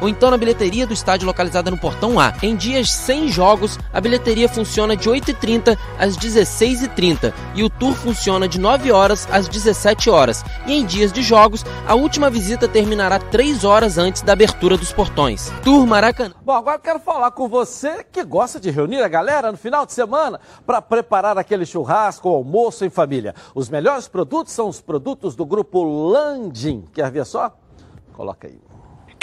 ou então na bilheteria do estádio localizada no Portão A. Em dias sem jogos, a bilheteria funciona de 8h30 às 16h30 e o tour funciona de 9 horas às 17 horas. E em dias de jogos, a última visita terminará 3 horas antes da abertura dos portões. Tour Maracanã. Bom, agora eu quero falar com você que gosta de reunir a galera no final de semana para preparar aquele churrasco ou almoço em família. Os melhores produtos são os produtos do grupo Landim. Quer ver só? Coloca aí.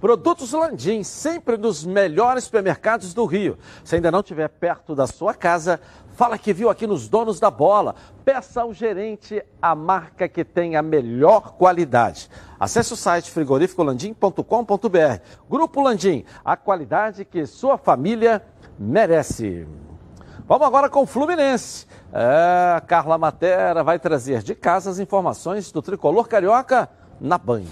Produtos Landim, sempre nos melhores supermercados do Rio. Se ainda não estiver perto da sua casa, fala que viu aqui nos Donos da Bola. Peça ao gerente a marca que tem a melhor qualidade. Acesse o site frigorificolandim.com.br. Grupo Landim, a qualidade que sua família merece. Vamos agora com o Fluminense. É, Carla Matera vai trazer de casa as informações do tricolor carioca na Band.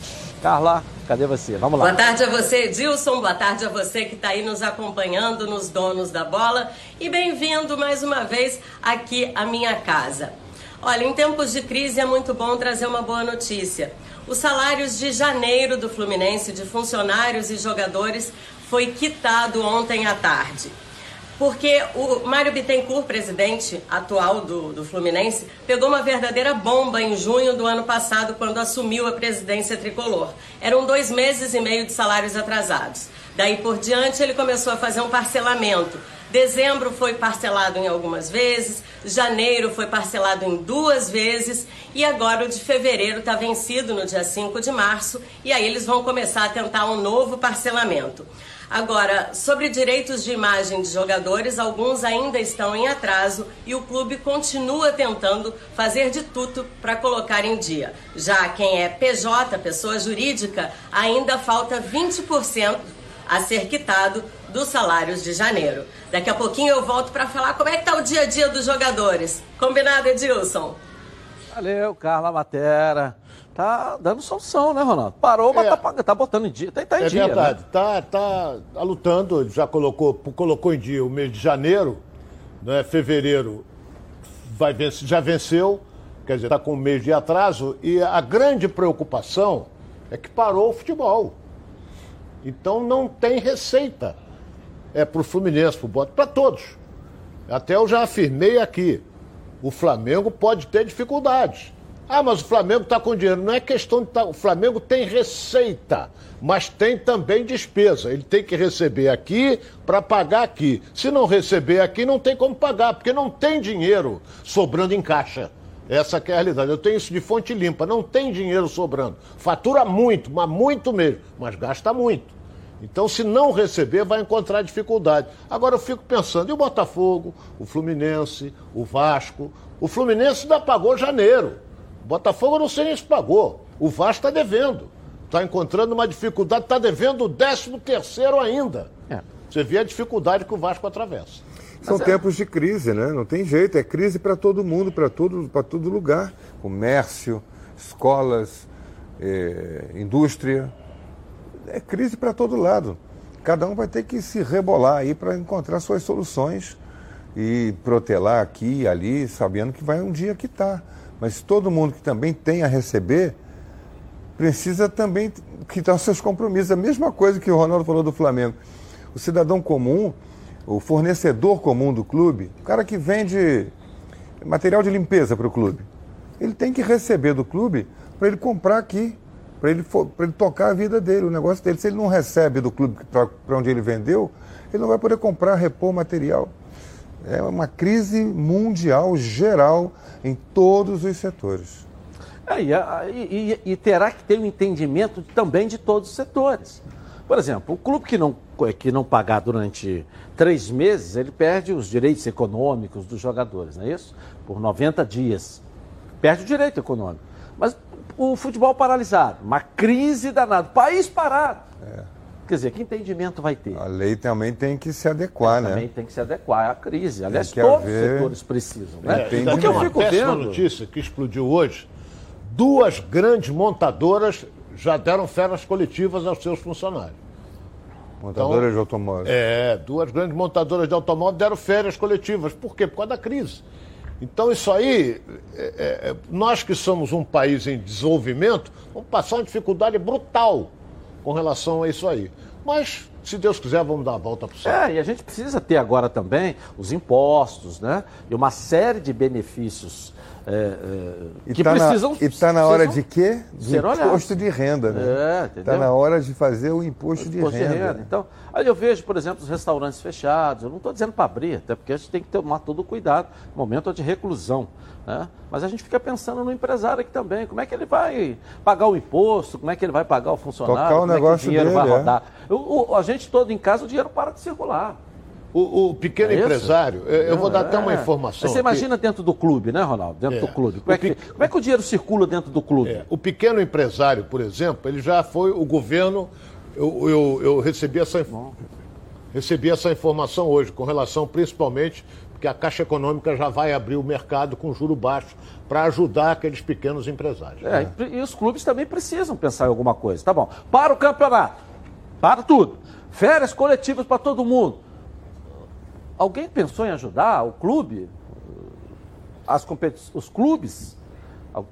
Carla, cadê você? Vamos lá. Boa tarde a você, Edilson. Boa tarde a você que está aí nos acompanhando nos Donos da Bola. E bem-vindo mais uma vez aqui à minha casa. Olha, em tempos de crise é muito bom trazer uma boa notícia. Os salários de janeiro do Fluminense, de funcionários e jogadores, foi quitado ontem à tarde. Porque o Mário Bittencourt, presidente atual do, do Fluminense, pegou uma verdadeira bomba em junho do ano passado, quando assumiu a presidência tricolor. Eram dois meses e meio de salários atrasados. Daí por diante, ele começou a fazer um parcelamento. Dezembro foi parcelado em algumas vezes, janeiro foi parcelado em duas vezes e agora o de fevereiro está vencido no dia 5 de março e aí eles vão começar a tentar um novo parcelamento. Agora, sobre direitos de imagem de jogadores, alguns ainda estão em atraso e o clube continua tentando fazer de tudo para colocar em dia. Já quem é PJ, pessoa jurídica, ainda falta 20% a ser quitado dos salários de janeiro. Daqui a pouquinho eu volto para falar como é que tá o dia a dia dos jogadores. Combinado, Edilson? Valeu, Carla Matera. Tá dando solução, né, Ronaldo? Parou, mas É. tá, tá botando em dia. Tá, tá em é dia. verdade, Né? tá, tá, tá lutando, já colocou, colocou em dia o mês de janeiro, né, fevereiro vai vencer, já venceu, quer dizer, está com um mês de atraso, e a grande preocupação é que parou o futebol. Então não tem receita. É para o Fluminense, para todos. Até eu já afirmei aqui, o Flamengo pode ter dificuldades. Ah, mas o Flamengo está com dinheiro. Não é questão de. Tá... O Flamengo tem receita, mas tem também despesa. Ele tem que receber aqui para pagar aqui. Se não receber aqui, não tem como pagar, porque não tem dinheiro sobrando em caixa. Essa é a realidade. Eu tenho isso de fonte limpa. Não tem dinheiro sobrando. Fatura muito, mas muito mesmo. Mas gasta muito. Então, se não receber, vai encontrar dificuldade. Agora, eu fico pensando, e o Botafogo, o Fluminense, o Vasco? O Fluminense ainda pagou janeiro. O Botafogo não sei nem se pagou. O Vasco está devendo. Está encontrando uma dificuldade, está devendo o 13 terceiro ainda. Você vê a dificuldade que o Vasco atravessa. São tempos de crise, né? Não tem jeito, é crise para todo mundo, para todo, pra todo lugar. Comércio, escolas, eh, indústria. É crise para todo lado. Cada um vai ter que se rebolar aí para encontrar suas soluções e protelar aqui e ali, sabendo que vai um dia quitar. Mas todo mundo que também tem a receber precisa também quitar seus compromissos. A mesma coisa que o Ronaldo falou do Flamengo. O cidadão comum, o fornecedor comum do clube, o cara que vende material de limpeza para o clube, ele tem que receber do clube para ele comprar aqui, para ele, ele tocar a vida dele, o negócio dele. Se ele não recebe do clube para onde ele vendeu, ele não vai poder comprar, repor material. É uma crise mundial, geral, em todos os setores. É, e, e- e- terá que ter um entendimento também de todos os setores. Por exemplo, o clube que não, que não pagar durante três meses, ele perde os direitos econômicos dos jogadores, não é isso? Por 90 dias. Perde o direito econômico. Mas o futebol paralisado, uma crise danada, país parado. Quer dizer, que entendimento vai ter? A lei também tem que se adequar, né? Também tem que se adequar à crise. Aliás, que todos haver- os setores precisam. Né? É, Porque tem eu uma fico vendo. notícia que explodiu hoje. Duas grandes montadoras já deram férias coletivas aos seus funcionários. Montadoras de automóveis. É, duas grandes montadoras de automóvel deram férias coletivas. Por quê? Por causa da crise. Então, isso aí, é, é, nós que somos um país em desenvolvimento, vamos passar uma dificuldade brutal com relação a isso aí. Mas, se Deus quiser, vamos dar a volta por cima. É, e a gente precisa ter agora também os impostos, né? E uma série de benefícios é, é, E que tá na- precisam. e tá na hora de quê? De imposto de renda, né? É, Está entendeu? na hora de fazer o imposto, de, Imposto renda. Então, aí eu vejo, por exemplo, os restaurantes fechados. Eu não estou dizendo para abrir, até porque a gente tem que tomar todo o cuidado. Momento de reclusão. Né? Mas a gente fica pensando no empresário aqui também. Como é que ele vai pagar o imposto? Como é que ele vai pagar o funcionário? Tocar o como é que negócio o dinheiro vai dele, é. rodar? O- o- a gente todo em casa, o dinheiro para de circular. O, o pequeno É empresário, eu, eu vou dar até uma É. informação. Mas Você aqui. imagina dentro do clube, né, Ronaldo? Dentro É. do clube. Como é, que, como é que o dinheiro circula dentro do clube? É, o pequeno empresário, por exemplo, ele já foi o governo. Eu, eu, eu recebi, essa, recebi essa informação hoje, com relação principalmente porque a Caixa Econômica já vai abrir o mercado com juro baixo para ajudar aqueles pequenos empresários. É, e, e os clubes também precisam pensar em alguma coisa. Tá bom. Para o campeonato. Para tudo. Férias coletivas para todo mundo. Alguém pensou em ajudar o clube? As competi- os clubes?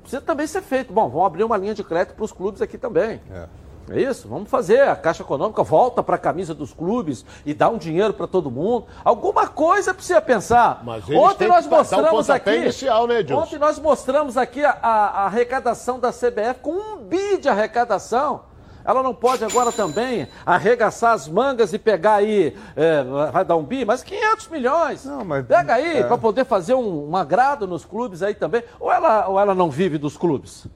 Precisa também ser feito. Bom, vamos abrir uma linha de crédito para os clubes aqui também. É isso? Vamos fazer. A Caixa Econômica volta para a camisa dos clubes e dá um dinheiro para todo mundo. Alguma coisa precisa pensar. Mas Ontem nós um mostramos pontapé aqui. inicial, né? Ontem nós mostramos aqui a, a- a arrecadação da CBF com um bi de arrecadação. Ela não pode agora também arregaçar as mangas e pegar aí, é, vai dar um bi, mas 500 milhões. Pega aí é. para poder fazer um, um agrado nos clubes aí também. Ou ela, ou ela não vive dos clubes?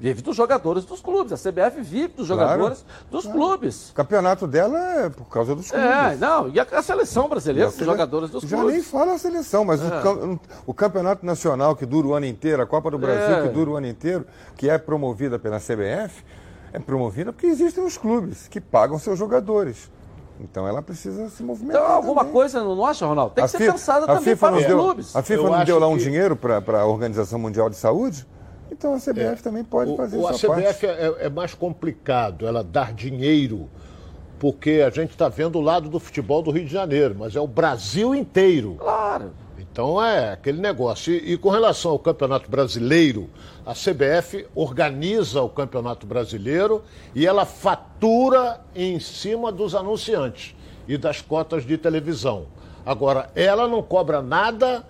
Vive dos jogadores dos clubes. A CBF vive dos Claro. jogadores dos clubes. O campeonato dela é por causa dos clubes. É, não, e a, a seleção brasileira, a dos sele- jogadores dos Já clubes. nem fala a seleção, mas É. o, o campeonato nacional que dura o ano inteiro, a Copa do Brasil É. que dura o ano inteiro, que é promovida pela CBF, é promovida porque existem os clubes que pagam seus jogadores. Então ela precisa se movimentar. Então, alguma também. coisa não acha, Ronaldo? Tem A que ser FIFA pensada também FIFA para os deu, clubes. A FIFA Eu não deu lá um que- dinheiro para a Organização Mundial de Saúde? Então a CBF também pode fazer O, a essa CBF é, é mais complicado ela dar dinheiro, porque a gente está vendo o lado do futebol do Rio de Janeiro, mas é o Brasil inteiro. Claro. Então é aquele negócio. E, e com relação ao Campeonato Brasileiro, a CBF organiza o Campeonato Brasileiro e ela fatura em cima dos anunciantes e das cotas de televisão. Agora, ela não cobra nada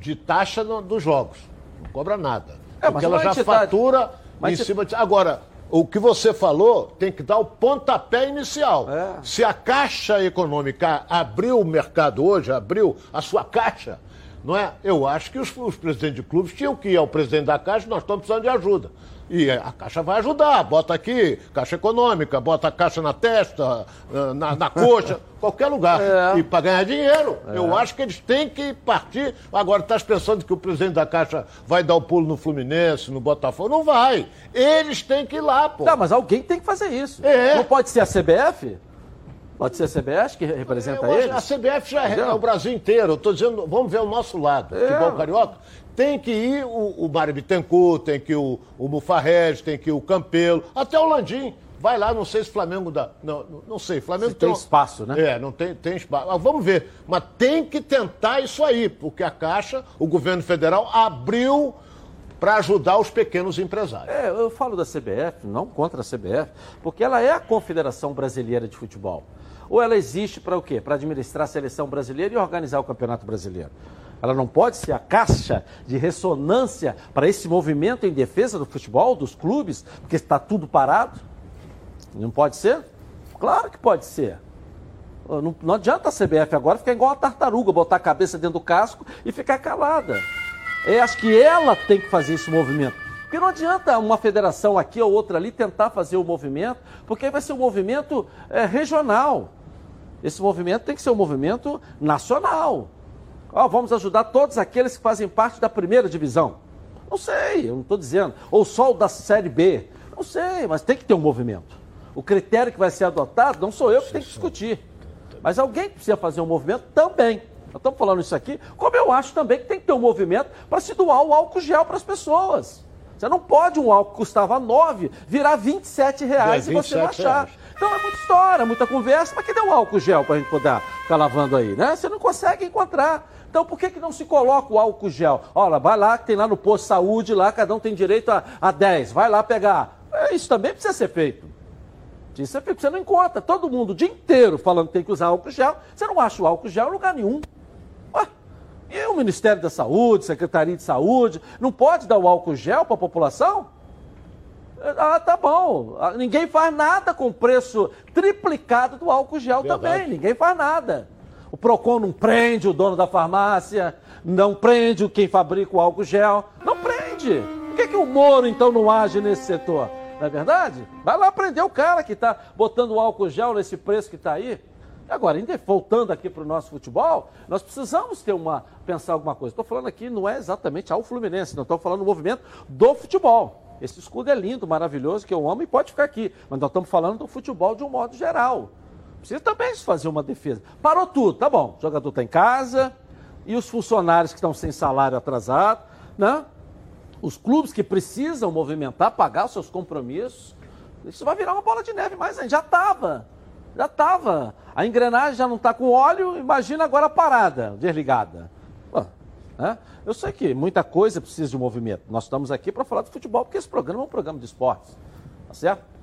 de taxa no- dos jogos. Não cobra nada. É, porque ela uma já entidade- fatura mas em se- cima de. Agora, o que você falou tem que dar o pontapé inicial. É. Se a Caixa Econômica abriu o mercado hoje, abriu a sua caixa, não é? Eu acho que os, os presidentes de clubes tinham que ir ao presidente da Caixa, nós estamos precisando de ajuda. E a Caixa vai ajudar, bota aqui, Caixa Econômica, bota a caixa na testa, eh, na, na coxa, qualquer lugar. É. E para ganhar dinheiro. Eu acho que eles têm que partir. Agora, estás pensando que o presidente da Caixa vai dar o pulo no Fluminense, no Botafogo? Não vai. Eles têm que ir lá, pô. Não, mas alguém tem que fazer isso. É. Não pode ser a CBF? Pode ser a CBF que representa Eu acho- eles? A CBF já é, é o Brasil inteiro. Eu estou dizendo, vamos ver o nosso lado. É. Futebol carioca. Tem que ir o, o Mário Bittencourt, tem que ir o, o Mufarrege, tem que ir o Campelo, até o Landim. Vai lá, não sei se Flamengo dá. Não, não- sei. Flamengo Se tem um- espaço, né? É, não tem, tem espaço. Mas vamos ver. Mas tem que tentar isso aí, porque a Caixa, o governo federal, abriu para ajudar os pequenos empresários. É, eu falo da CBF, não contra a CBF, porque ela é a Confederação Brasileira de Futebol. Ou ela existe para o quê? Para administrar a seleção brasileira e organizar o Campeonato Brasileiro. Ela não pode ser a caixa de ressonância para esse movimento em defesa do futebol, dos clubes, porque está tudo parado? Não pode ser? Claro que pode ser. Não, não adianta a CBF agora ficar igual uma tartaruga, botar a cabeça dentro do casco e ficar calada. É, acho que ela tem que fazer esse movimento. Porque não adianta uma federação aqui ou outra ali tentar fazer o movimento, porque aí vai ser um movimento é, regional. Esse movimento tem que ser um movimento nacional. Ó, vamos ajudar todos aqueles que fazem parte da primeira divisão. Não sei, eu não estou dizendo. Ou só o da Série B. Não sei, mas tem que ter um movimento. O critério que vai ser adotado não sou eu que tenho que discutir. Mas alguém que precisa fazer um movimento também. Nós estamos falando isso aqui, como eu acho também que tem que ter um movimento para se doar o álcool gel para as pessoas. Você não pode um álcool que custava 9 virar 27 reais É, e você não 27 achar. reais. Então é muita história, muita conversa, mas cadê o álcool gel para a gente poder ficar lavando aí, né? Você não consegue encontrar. Então por que, que não se coloca o álcool gel? Olha, vai lá, que tem lá no posto de saúde, lá cada um tem direito a, a 10, vai lá pegar. É, isso também precisa ser feito. Precisa ser feito, você não encontra. Todo mundo o dia inteiro falando que tem que usar álcool gel, você não acha o álcool gel em lugar nenhum. Ué, e o Ministério da Saúde, Secretaria de Saúde, não pode dar o álcool gel para a população? Ah, tá bom. Ah, Ninguém faz nada com o preço triplicado do álcool gel Verdade. também. Ninguém faz nada. O PROCON não prende o dono da farmácia, não prende quem fabrica o álcool gel. Não prende. Por que, que o Moro, então, não age nesse setor? Não é verdade? Vai lá prender o cara que está botando o álcool gel nesse preço que está aí. Agora, voltando aqui para o nosso futebol, nós precisamos ter uma, pensar alguma coisa. Estou falando aqui, não é exatamente ao Fluminense, não estou falando do movimento do futebol. Esse escudo é lindo, maravilhoso, que eu amo e pode ficar aqui. Mas nós estamos falando do futebol de um modo geral. Precisa também fazer uma defesa. Parou tudo, tá bom. O jogador está em casa e os funcionários que estão sem salário atrasado, né? Os clubes que precisam movimentar, pagar os seus compromissos. Isso vai virar uma bola de neve, mas já estava. Já estava. A engrenagem já não está com óleo, imagina agora parada, desligada. Pô, né? Eu sei que muita coisa precisa de movimento. Nós estamos aqui para falar de futebol, porque esse programa é um programa de esportes. Tá certo?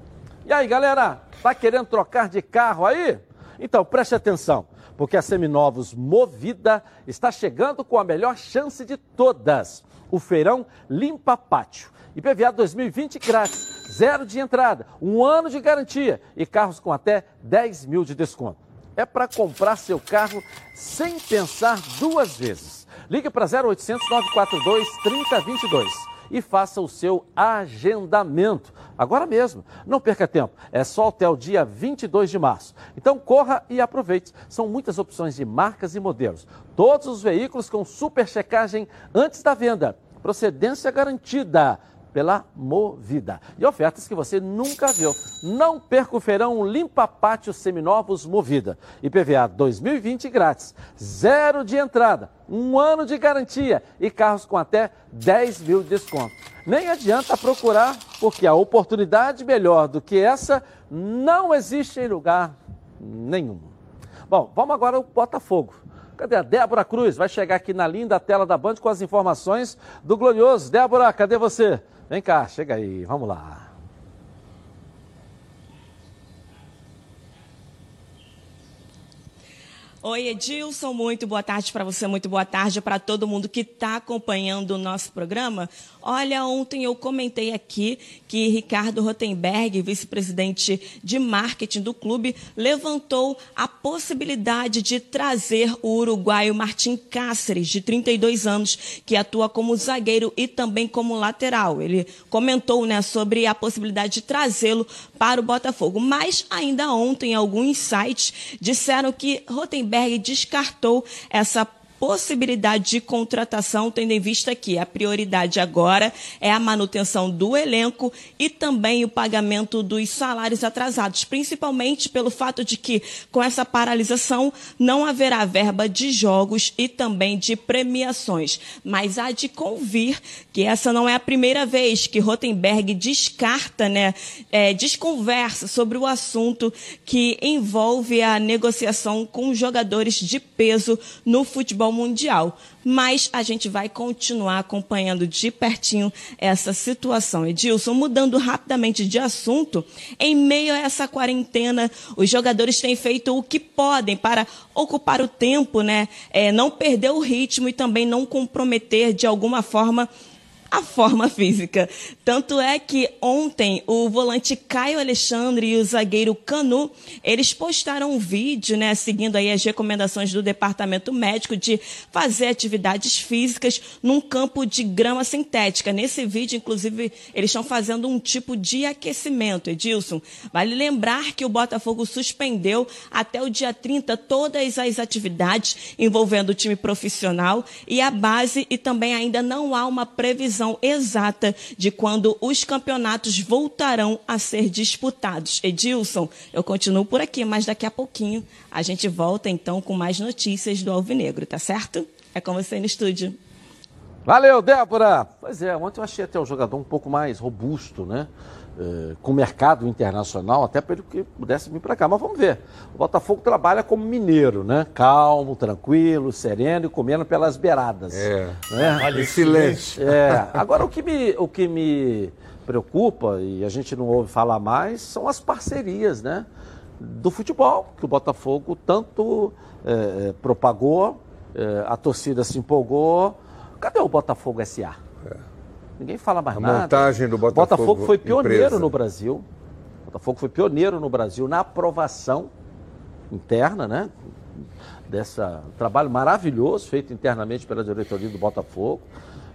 E aí, galera, tá querendo trocar de carro aí? Então, preste atenção, porque a Seminovos Movida está chegando com a melhor chance de todas. O feirão Limpa Pátio. IPVA 2020 grátis, zero de entrada, um ano de garantia e carros com até 10 mil de desconto. É para comprar seu carro sem pensar duas vezes. Ligue para 0800 942 3022 e faça o seu agendamento. Agora mesmo. Não perca tempo. É só até o dia 22 de março. Então corra e aproveite. São muitas opções de marcas e modelos. Todos os veículos com super checagem antes da venda. Procedência garantida pela Movida. E ofertas que você nunca viu. Não perca o feirão Limpa Pátio Seminovos Movida. IPVA 2020 grátis. Zero de entrada. Um ano de garantia e carros com até 10 mil de desconto. Nem adianta procurar, porque a oportunidade melhor do que essa não existe em lugar nenhum. Bom, vamos agora ao Botafogo. Cadê a Débora Cruz? Vai chegar aqui na linda tela da Band com as informações do Glorioso. Débora, cadê você? Vem cá, chega aí, vamos lá. Oi, Edilson, muito boa tarde para você, muito boa tarde para todo mundo que está acompanhando o nosso programa. Olha, ontem eu comentei aqui que Ricardo Rotenberg, vice-presidente de marketing do clube, levantou a possibilidade de trazer o uruguaio Martim Cáceres, de 32 anos, que atua como zagueiro e também como lateral. Ele comentou né, sobre a possibilidade de trazê-lo para o Botafogo. Mas ainda ontem, alguns sites disseram que Rotenberg descartou essa possibilidade de contratação, tendo em vista que a prioridade agora é a manutenção do elenco e também o pagamento dos salários atrasados, principalmente pelo fato de que, com essa paralisação, não haverá verba de jogos e também de premiações. Mas há de convir que essa não é a primeira vez que Rotenberg descarta, né, é, desconversa sobre o assunto que envolve a negociação com jogadores de peso no futebol mundial. Mas a gente vai continuar acompanhando de pertinho essa situação. Edilson, mudando rapidamente de assunto, em meio a essa quarentena, os jogadores têm feito o que podem para ocupar o tempo, né? É, não perder o ritmo e também não comprometer de alguma forma a forma física. Tanto é que ontem o volante Caio Alexandre e o zagueiro Canu, eles postaram um vídeo, né, seguindo aí as recomendações do departamento médico de fazer atividades físicas num campo de grama sintética. Nesse vídeo, inclusive, eles estão fazendo um tipo de aquecimento, Edilson. Vale lembrar que o Botafogo suspendeu até o dia 30 todas as atividades envolvendo o time profissional e a base e também ainda não há uma previsão previsão exata de quando os campeonatos voltarão a ser disputados. Edilson, eu continuo por aqui, mas daqui a pouquinho a gente volta então com mais notícias do Alvinegro, tá certo? É com você no estúdio. Valeu, Débora! Pois é, ontem eu achei até o jogador um pouco mais robusto, né? Eh, com o mercado internacional, até para ele que pudesse vir para cá. Mas vamos ver. O Botafogo trabalha como mineiro, né? Calmo, tranquilo, sereno e comendo pelas beiradas. É. Né? Olha, silêncio. É. Agora, o que, me, o que me preocupa, e a gente não ouve falar mais, são as parcerias, né? Do futebol, que o Botafogo tanto é, propagou, é, a torcida se empolgou. Cadê o Botafogo SA? Ninguém fala mais A nada. montagem do Botafogo Botafogo foi pioneiro empresa. no Brasil. Botafogo foi pioneiro no Brasil na aprovação interna, né? Dessa trabalho maravilhoso feito internamente pela diretoria do Botafogo.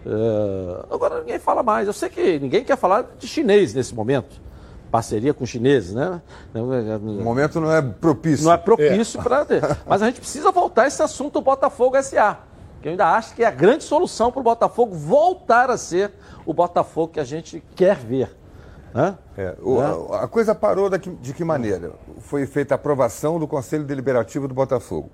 Eh, agora ninguém fala mais. Eu sei que ninguém quer falar de chinês nesse momento. Parceria com chineses, né? O momento não é propício. Não é propício para ter. Mas a gente precisa voltar a esse assunto do Botafogo SA. Que eu ainda acho que é a grande solução para o Botafogo voltar a ser o Botafogo que a gente quer ver. Né? É, o- a- A coisa parou daqui- de que maneira? Foi feita a aprovação do Conselho Deliberativo do Botafogo.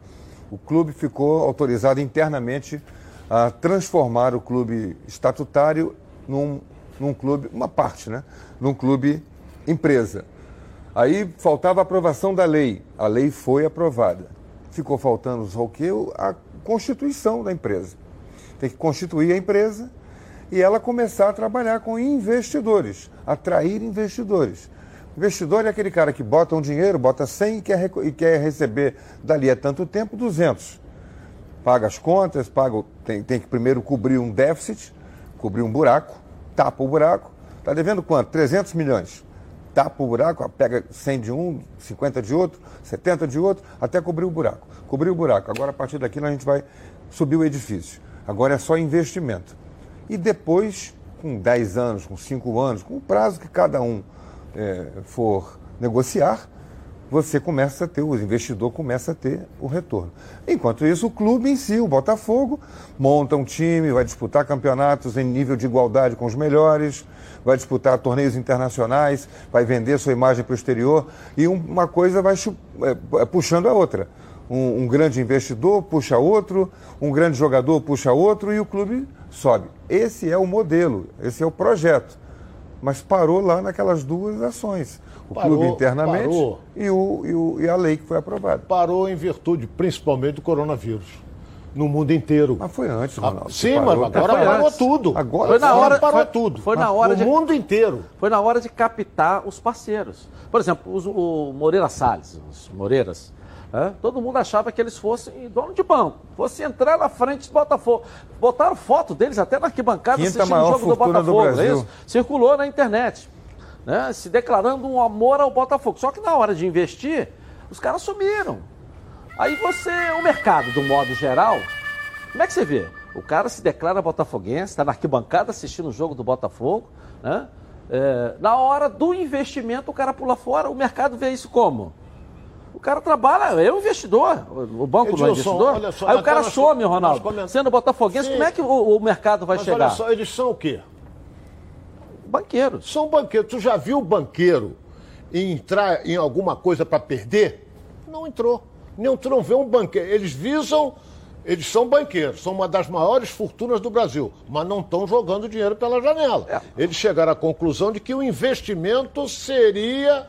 O clube ficou autorizado internamente a transformar o clube estatutário num, num clube, uma parte, né? Num clube empresa. Aí faltava a aprovação da lei. A lei foi aprovada. Ficou faltando só o? A constituição da empresa. Tem que constituir a empresa e ela começar a trabalhar com investidores, atrair investidores. Investidor é aquele cara que bota um dinheiro, bota 100 e quer, e quer receber dali a tanto tempo 200. Paga as contas, paga, tem, tem que primeiro cobrir um déficit, cobrir um buraco, tapa o buraco. Está devendo quanto? 300 milhões. Tapa o buraco, pega 100 de um, 50 de outro, 70 de outro, até cobrir o buraco. Cobrir o buraco. Agora, a partir daquilo, a gente vai subir o edifício. Agora é só investimento. E depois, com 10 anos, com 5 anos, com o prazo que cada um eh, for negociar, você começa a ter, o investidor começa a ter o retorno. Enquanto isso, o clube em si, o Botafogo, monta um time, vai disputar campeonatos em nível de igualdade com os melhores, vai disputar torneios internacionais, vai vender sua imagem para o exterior e um- uma coisa vai chu- é, puxando a outra. Um, um grande investidor puxa outro, um grande jogador puxa outro e o clube sobe. Esse é o modelo, esse é o projeto. Mas parou lá naquelas duas ações. O Parou, clube internamente parou. E, o, e, o- e a lei que foi aprovada. Parou em virtude, principalmente, do coronavírus. No mundo inteiro. Mas foi antes, Ronaldo. Sim, mas agora parou antes. tudo. Agora Foi na hora, parou foi, tudo. Foi na hora no de mundo inteiro. Foi na hora de captar os parceiros. Por exemplo, os- o Moreira Salles, os Moreiras, né? todo mundo achava que eles fossem dono de banco, fossem entrar na frente do Botafogo. Botaram foto deles até na arquibancada Quinta assistindo o jogo do fortuna do Botafogo. é? Circulou na internet, né? se declarando um amor ao Botafogo. Só que na hora de investir, os caras sumiram. Aí você, o mercado, do modo geral, como é que você vê? O cara se declara botafoguense, está na arquibancada assistindo o jogo do Botafogo, né? É, na hora do investimento, o cara pula fora. O mercado vê isso como? O cara trabalha, é um investidor. O banco não é Edilson, investidor. só, Aí o cara some, Ronaldo. coment- Sendo botafoguense, Sim. como é que o, o mercado vai Mas chegar? olha só, eles são o quê? Banqueiros. São banqueiros. Tu já viu o banqueiro entrar em alguma coisa para perder? Não entrou. Não, tu não vê um banqueiro. Eles visam. Eles são banqueiros, são uma das maiores fortunas do Brasil, mas não estão jogando dinheiro pela janela. É. Eles chegaram à conclusão de que o investimento seria.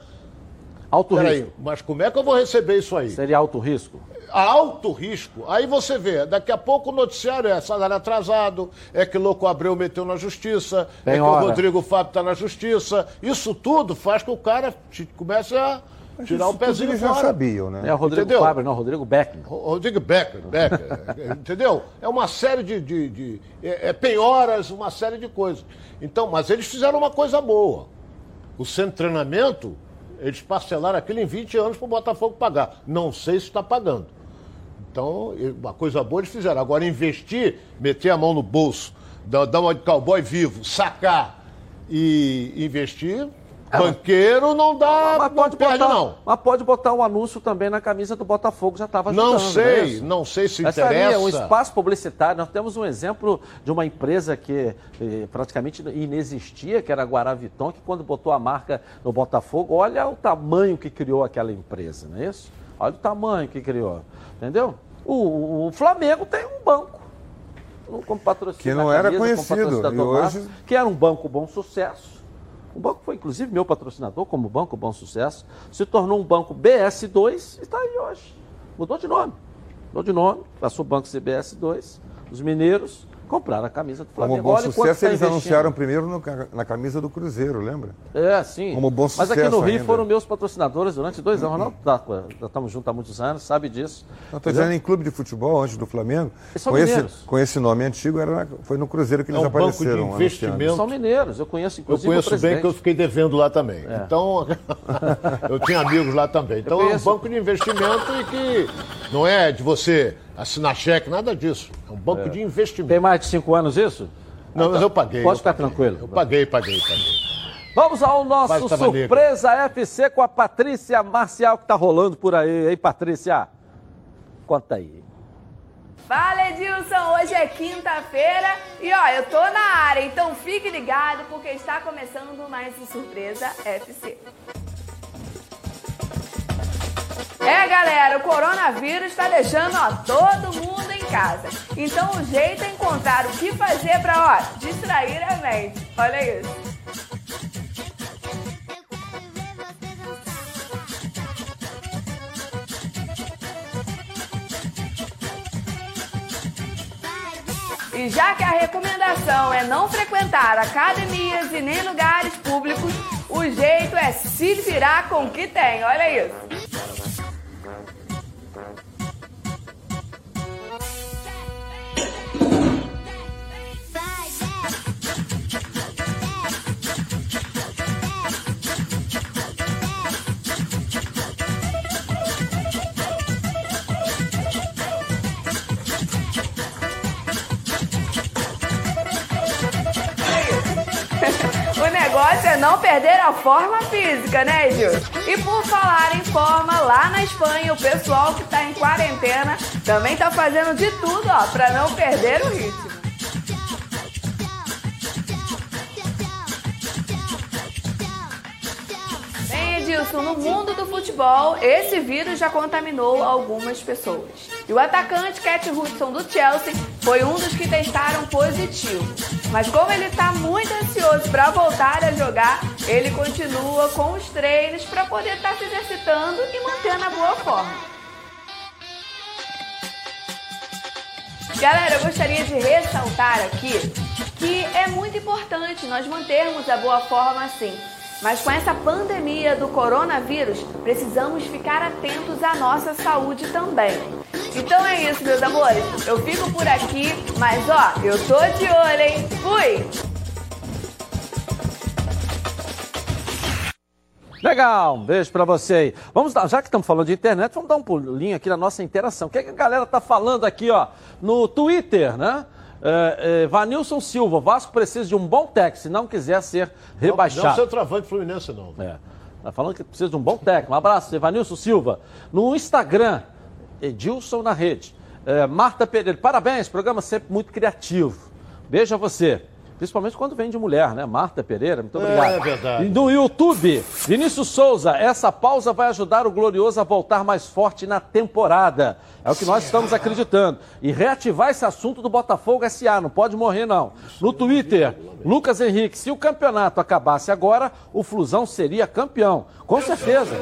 Alto Peraí, risco. mas como é que eu vou receber isso aí? Seria alto risco? alto risco. Aí você vê, daqui a pouco o noticiário é salário atrasado, é que Louco Abreu meteu na justiça, Tem é que hora. o Rodrigo Fábio está na justiça. Isso tudo faz com que o cara te- comece a tirar o pezinho eles já fora. sabiam, né? É o Rodrigo Entendeu? Fábio, não, o Rodrigo Beckman. Ro- Rodrigo Becker, Becker entendeu? É uma série de, de, de- é, é penhoras, uma série de coisas. Então, mas eles fizeram uma coisa boa. O centro de treinamento, eles parcelaram aquilo em 20 anos para o Botafogo pagar. Não sei se está pagando. Então, uma coisa boa eles fizeram. Agora, investir, meter a mão no bolso, dar uma de cowboy vivo, sacar e investir, banqueiro não dá, Mas não pode, perde botar, não. mas pode botar um anúncio também na camisa do Botafogo, já estava Não ajudando. sei, é isso? não sei se Essa ali é um interessa. espaço publicitário. Nós temos um exemplo de uma empresa que eh, praticamente inexistia, que era a Guaraviton, que quando botou a marca no Botafogo, olha o tamanho que criou aquela empresa, não é isso? Olha o tamanho que criou, entendeu? O, o Flamengo tem um banco. Como patrocínio Que não da era camisa, como conhecido, e hoje- que era um banco bom sucesso. Um banco foi, inclusive, meu patrocinador como Banco Bom Sucesso, se tornou um banco BS2 e está aí hoje. Mudou de nome. Mudou de nome, passou o banco CBS2. Os mineiros compraram a camisa do Flamengo. Como bom Olha sucesso, tá eles investindo. anunciaram primeiro no na camisa do Cruzeiro, lembra? É, sim. Como bom Mas aqui sucesso no Rio ainda. foram meus patrocinadores durante dois anos. Ronaldo, tá, já estamos juntos há muitos anos, sabe disso. Estou dizendo em clube de futebol, antes do Flamengo. Eles são Com esse, mineiros. com esse nome antigo, era foi no Cruzeiro que eles É um banco de apareceram. investimento. São mineiros, eu conheço Eu inclusive conheço o bem que eu fiquei devendo lá também. É. Então, eu tinha amigos lá também. Então é um conheço. banco de investimento e que não é de você assinar cheque, nada disso. É um banco de investimento. Tem mais de cinco anos isso? Não, mas eu paguei. Pode eu ficar paguei. tranquilo. Eu paguei, paguei, paguei. Vamos ao nosso. Surpresa FC com a Patrícia Marcial que tá rolando por aí, hein, Patrícia? Conta aí. Fala Edilson, hoje é quinta-feira e ó, eu tô na área, então fique ligado porque está começando mais o Surpresa FC. É galera, o coronavírus está deixando ó, todo mundo em casa. Então o jeito é encontrar o que fazer para distrair a mente. Olha isso. E já que a recomendação é não frequentar academias e nem lugares públicos, o jeito é se virar com o que tem. Olha isso. Perder a forma física, né, Gil? E por falar em forma, lá na Espanha, o pessoal que tá em quarentena também tá fazendo de tudo, ó, pra não perder o ritmo. No mundo do futebol, esse vírus já contaminou algumas pessoas. E o atacante Cat Hudson do Chelsea foi um dos que testaram positivo. Mas como ele está muito ansioso para voltar a jogar, ele continua com os treinos para poder estar se exercitando e mantendo a boa forma. Galera, eu gostaria de ressaltar aqui que é muito importante nós mantermos a boa forma assim. Mas com essa pandemia do coronavírus, precisamos ficar atentos à nossa saúde também. Então é isso, meus amores. Eu fico por aqui, mas ó, eu tô de olho, hein? Fui! Legal, um beijo pra você aí. Vamos dar, já que estamos falando de internet, vamos dar um pulinho aqui na nossa interação. O que, é que a galera tá falando aqui, ó, no Twitter, né? É, é, Vanilson Silva, Vasco precisa de um bom técnico, se não quiser ser rebaixado. Não, centroavante Fluminense, não. É. Tá falando que precisa de um bom técnico. Um abraço, Evanilson Silva. No Instagram, Edilson na rede. É, Marta Pereira, parabéns, programa sempre muito criativo. Beijo a você. Principalmente quando vem de mulher, né? Marta Pereira, muito obrigado. É verdade. E no YouTube, Vinícius Souza, essa pausa vai ajudar o Glorioso a voltar mais forte na temporada. É o que nós estamos acreditando. E reativar esse assunto do Botafogo SA, não pode morrer não. No Twitter, Lucas Henrique, se o campeonato acabasse agora, o Flusão seria campeão. Com certeza.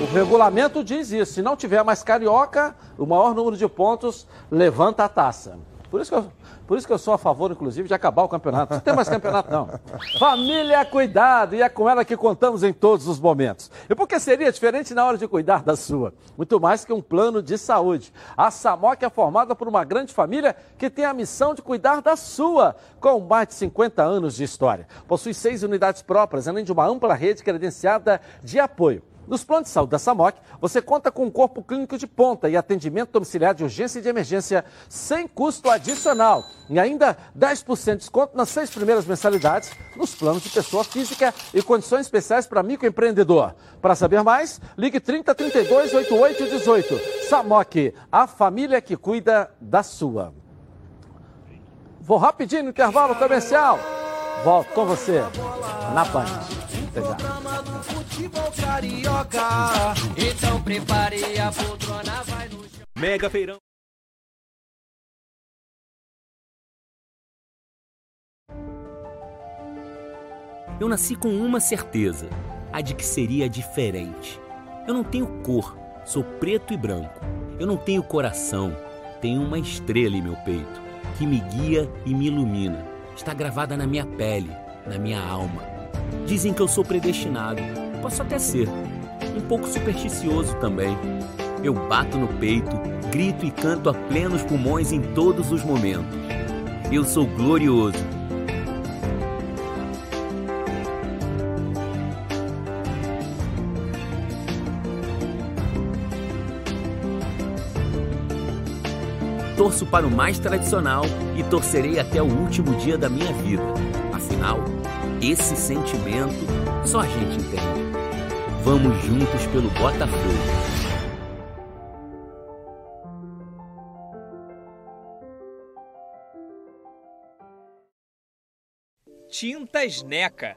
O regulamento diz isso. Se não tiver mais carioca, o maior número de pontos levanta a taça. Por isso que eu, por isso que eu sou a favor, inclusive, de acabar o campeonato. Não tem mais campeonato, não. Família Cuidado, e é com ela que contamos em todos os momentos. E por que seria diferente na hora de cuidar da sua? Muito mais que um plano de saúde. A Samoc é formada por uma grande família que tem a missão de cuidar da sua, com mais de 50 anos de história. Possui seis unidades próprias, além de uma ampla rede credenciada de apoio. Nos planos de saúde da SAMOC, você conta com um corpo clínico de ponta e atendimento domiciliar de urgência e de emergência sem custo adicional. E ainda 10% de desconto nas seis primeiras mensalidades nos planos de pessoa física e condições especiais para microempreendedor. Para saber mais, ligue 30 32 88 18. SAMOC, a família que cuida da sua. Vou rapidinho no intervalo comercial. Volto com você na Band. Até já. Futebol carioca. Então prepare a poltrona, vai no Mega Feirão. Eu nasci com uma certeza, a de que seria diferente. Eu não tenho cor, sou preto e branco. Eu não tenho coração, tenho uma estrela em meu peito, que me guia e me ilumina. Está gravada na minha pele, na minha alma. Dizem que eu sou predestinado, posso até ser, um pouco supersticioso também. Eu bato no peito, grito e canto a plenos pulmões em todos os momentos. Eu sou glorioso. Torço para o mais tradicional e torcerei até o último dia da minha vida. Afinal, esse sentimento só a gente entende. Vamos juntos pelo Botafogo. Tintas Neca.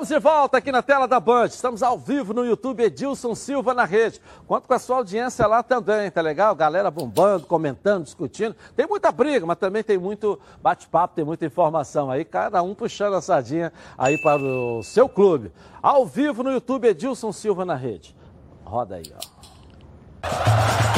Estamos de volta aqui na tela da Band. Estamos ao vivo no YouTube Edilson Silva na rede. Conto com a sua audiência lá também, tá legal? Galera bombando, comentando, discutindo. Tem muita briga, mas também tem muito bate-papo, tem muita informação aí. Cada um puxando a sardinha aí para o seu clube. Ao vivo no YouTube Edilson Silva na rede. Roda aí, ó.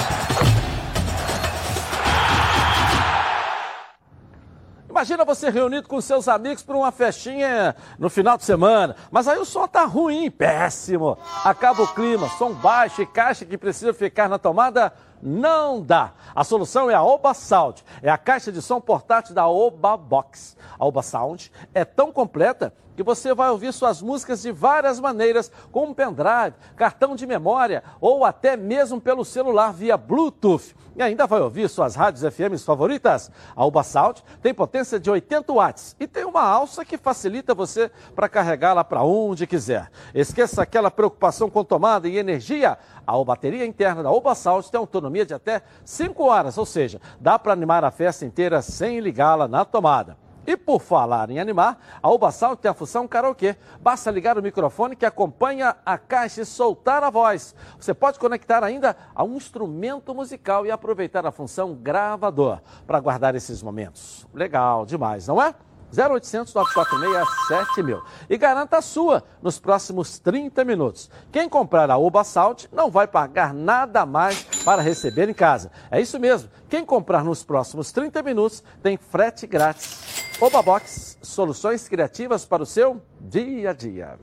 Imagina você reunido com seus amigos para uma festinha no final de semana, mas aí o som tá ruim, péssimo. Acaba o clima, som baixo e caixa que precisa ficar na tomada não dá. A solução é a Oba Sound. É a caixa de som portátil da Oba Box. A Oba Sound é tão completa que você vai ouvir suas músicas de várias maneiras, como pendrive, cartão de memória ou até mesmo pelo celular via Bluetooth. E ainda vai ouvir suas rádios FM favoritas. A Uba Sound tem potência de 80 watts e tem uma alça que facilita você para carregá-la para onde quiser. Esqueça aquela preocupação com tomada e energia. A bateria interna da Uba Sound tem autonomia de até 5 horas, ou seja, dá para animar a festa inteira sem ligá-la na tomada. E por falar em animar, a Ubasal tem a função karaokê. Basta ligar o microfone que acompanha a caixa e soltar a voz. Você pode conectar ainda a um instrumento musical e aproveitar a função gravador para guardar esses momentos. Legal demais, não é? 0800 946 7000 e garanta a sua nos próximos 30 minutos. Quem comprar a Oba Salt não vai pagar nada mais para receber em casa. É isso mesmo. Quem comprar nos próximos 30 minutos tem frete grátis. Oba Box, soluções criativas para o seu dia a dia.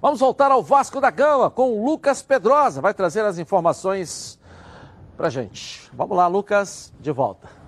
Vamos voltar ao Vasco da Gama com o Lucas Pedrosa. Vai trazer as informações para gente. Vamos lá, Lucas, de volta.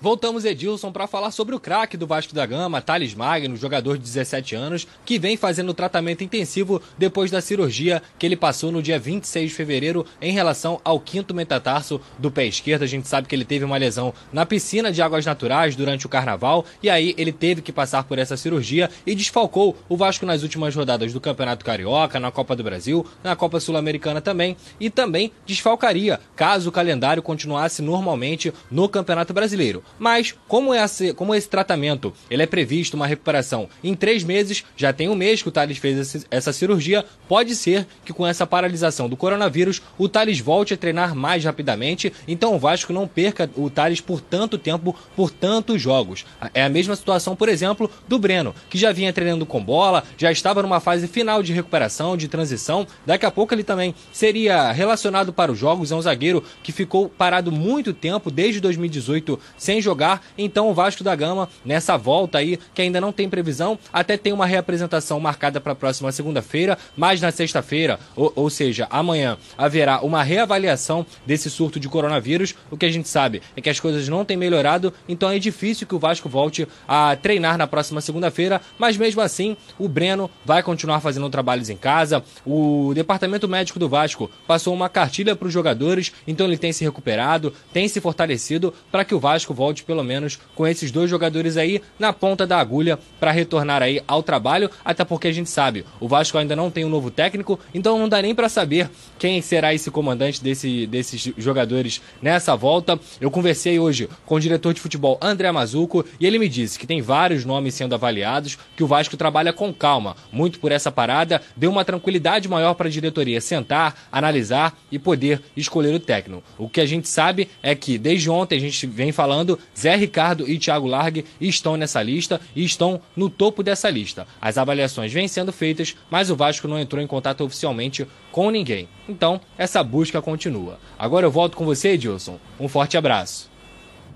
Voltamos, Edilson, para falar sobre o craque do Vasco da Gama, Thales Magno, jogador de 17 anos, que vem fazendo tratamento intensivo depois da cirurgia que ele passou no dia 26 de fevereiro em relação ao quinto metatarso do pé esquerdo. A gente sabe que ele teve uma lesão na piscina de águas naturais durante o carnaval e aí ele teve que passar por essa cirurgia e desfalcou o Vasco nas últimas rodadas do Campeonato Carioca, na Copa do Brasil, na Copa Sul-Americana também e também desfalcaria caso o calendário continuasse normalmente no Campeonato Brasileiro. Mas, como esse, como esse tratamento? Ele é previsto uma recuperação. Em três meses, já tem um mês que o Thales fez essa cirurgia, pode ser que com essa paralisação do coronavírus o Thales volte a treinar mais rapidamente, então o Vasco não perca o Thales por tanto tempo, por tantos jogos. É a mesma situação, por exemplo, do Breno, que já vinha treinando com bola, já estava numa fase final de recuperação, de transição, daqui a pouco ele também seria relacionado para os jogos, é um zagueiro que ficou parado muito tempo, desde 2018, sem jogar. Então o Vasco da Gama, nessa volta aí, que ainda não tem previsão, até tem uma reapresentação marcada para a próxima segunda-feira, mas na sexta-feira, ou, ou seja, amanhã, haverá uma reavaliação desse surto de coronavírus. O que a gente sabe é que as coisas não têm melhorado, então é difícil que o Vasco volte a treinar na próxima segunda-feira, mas mesmo assim, o Breno vai continuar fazendo trabalhos em casa. O departamento médico do Vasco passou uma cartilha para os jogadores, então ele tem se recuperado, tem se fortalecido para que o Vasco volte volte pelo menos com esses dois jogadores aí na ponta da agulha para retornar aí ao trabalho, até porque a gente sabe, o Vasco ainda não tem um novo técnico, então não dá nem para saber quem será esse comandante desse, desses jogadores nessa volta. Eu conversei hoje com o diretor de futebol André Mazuco e ele me disse que tem vários nomes sendo avaliados, que o Vasco trabalha com calma, muito por essa parada, deu uma tranquilidade maior para a diretoria sentar, analisar e poder escolher o técnico. O que a gente sabe é que desde ontem a gente vem falando, Zé Ricardo e Thiago Largue estão nessa lista e estão no topo dessa lista. As avaliações vêm sendo feitas, mas o Vasco não entrou em contato oficialmente com ninguém. Então, essa busca continua. Agora eu volto com você, Edilson. Um forte abraço.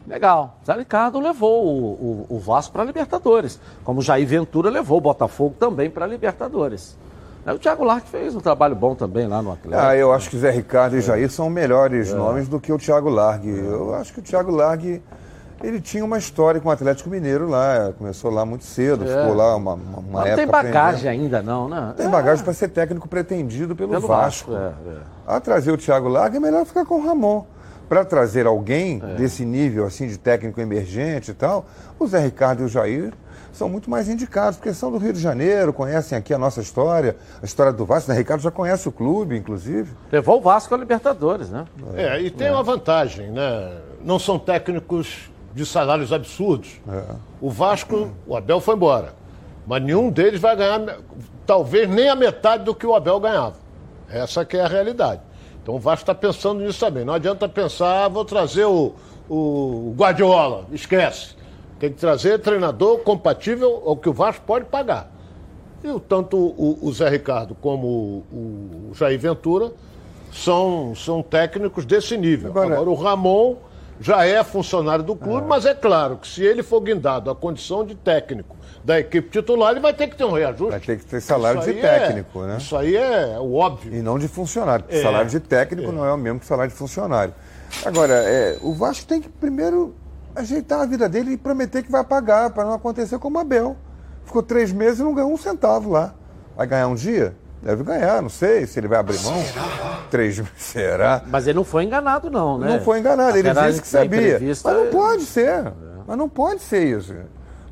Legal. Zé Ricardo levou o, o, o Vasco para a Libertadores, como Jair Ventura levou o Botafogo também para a Libertadores. O Thiago Larque fez um trabalho bom também lá no Atlético. Ah, eu acho que Zé Ricardo e Jair são melhores é. nomes do que o Thiago Largue. É. Eu acho que o Thiago Largue ele tinha uma história com o Atlético Mineiro lá, começou lá muito cedo, é. ficou lá uma, uma não época. Não tem bagagem ainda não, né? Tem bagagem para ser técnico pretendido pelo, pelo Vasco. Vasco. É, é. A trazer o Thiago Largue é melhor ficar com o Ramon. Para trazer alguém é. desse nível assim de técnico emergente e tal, o Zé Ricardo e o Jair são muito mais indicados, porque são do Rio de Janeiro, conhecem aqui a nossa história, a história do Vasco. O Ricardo já conhece o clube, inclusive. Levou o Vasco a Libertadores, né? É, e tem é. uma vantagem, né? Não são técnicos de salários absurdos. É. O Vasco, o Abel foi embora. Mas nenhum deles vai ganhar, talvez nem a metade do que o Abel ganhava. Essa que é a realidade. Então o Vasco está pensando nisso também. Não adianta pensar, ah, vou trazer o, o Guardiola. Esquece. Tem que trazer treinador compatível ao que o Vasco pode pagar. E o, tanto o, o Zé Ricardo como o, o, Jair Ventura são, são técnicos desse nível. Agora, Agora o Ramon já é funcionário do clube, é. mas é claro que se ele for guindado à condição de técnico da equipe titular, ele vai ter que ter um reajuste. Vai ter que ter salário de técnico, é, né? Isso aí é o óbvio. E não de funcionário, porque é, salário de técnico é. não é o mesmo que salário de funcionário. Agora, é, o Vasco tem que primeiro ajeitar a vida dele e prometer que vai pagar, para não acontecer como o Abel. Ficou três meses e não ganhou um centavo lá. Vai ganhar um dia? Deve ganhar, não sei se ele vai abrir mão. Será? Três será? Mas ele não foi enganado, não, né? Não foi enganado, ele disse que sabia. Mas não pode ser. É. Mas não pode ser isso.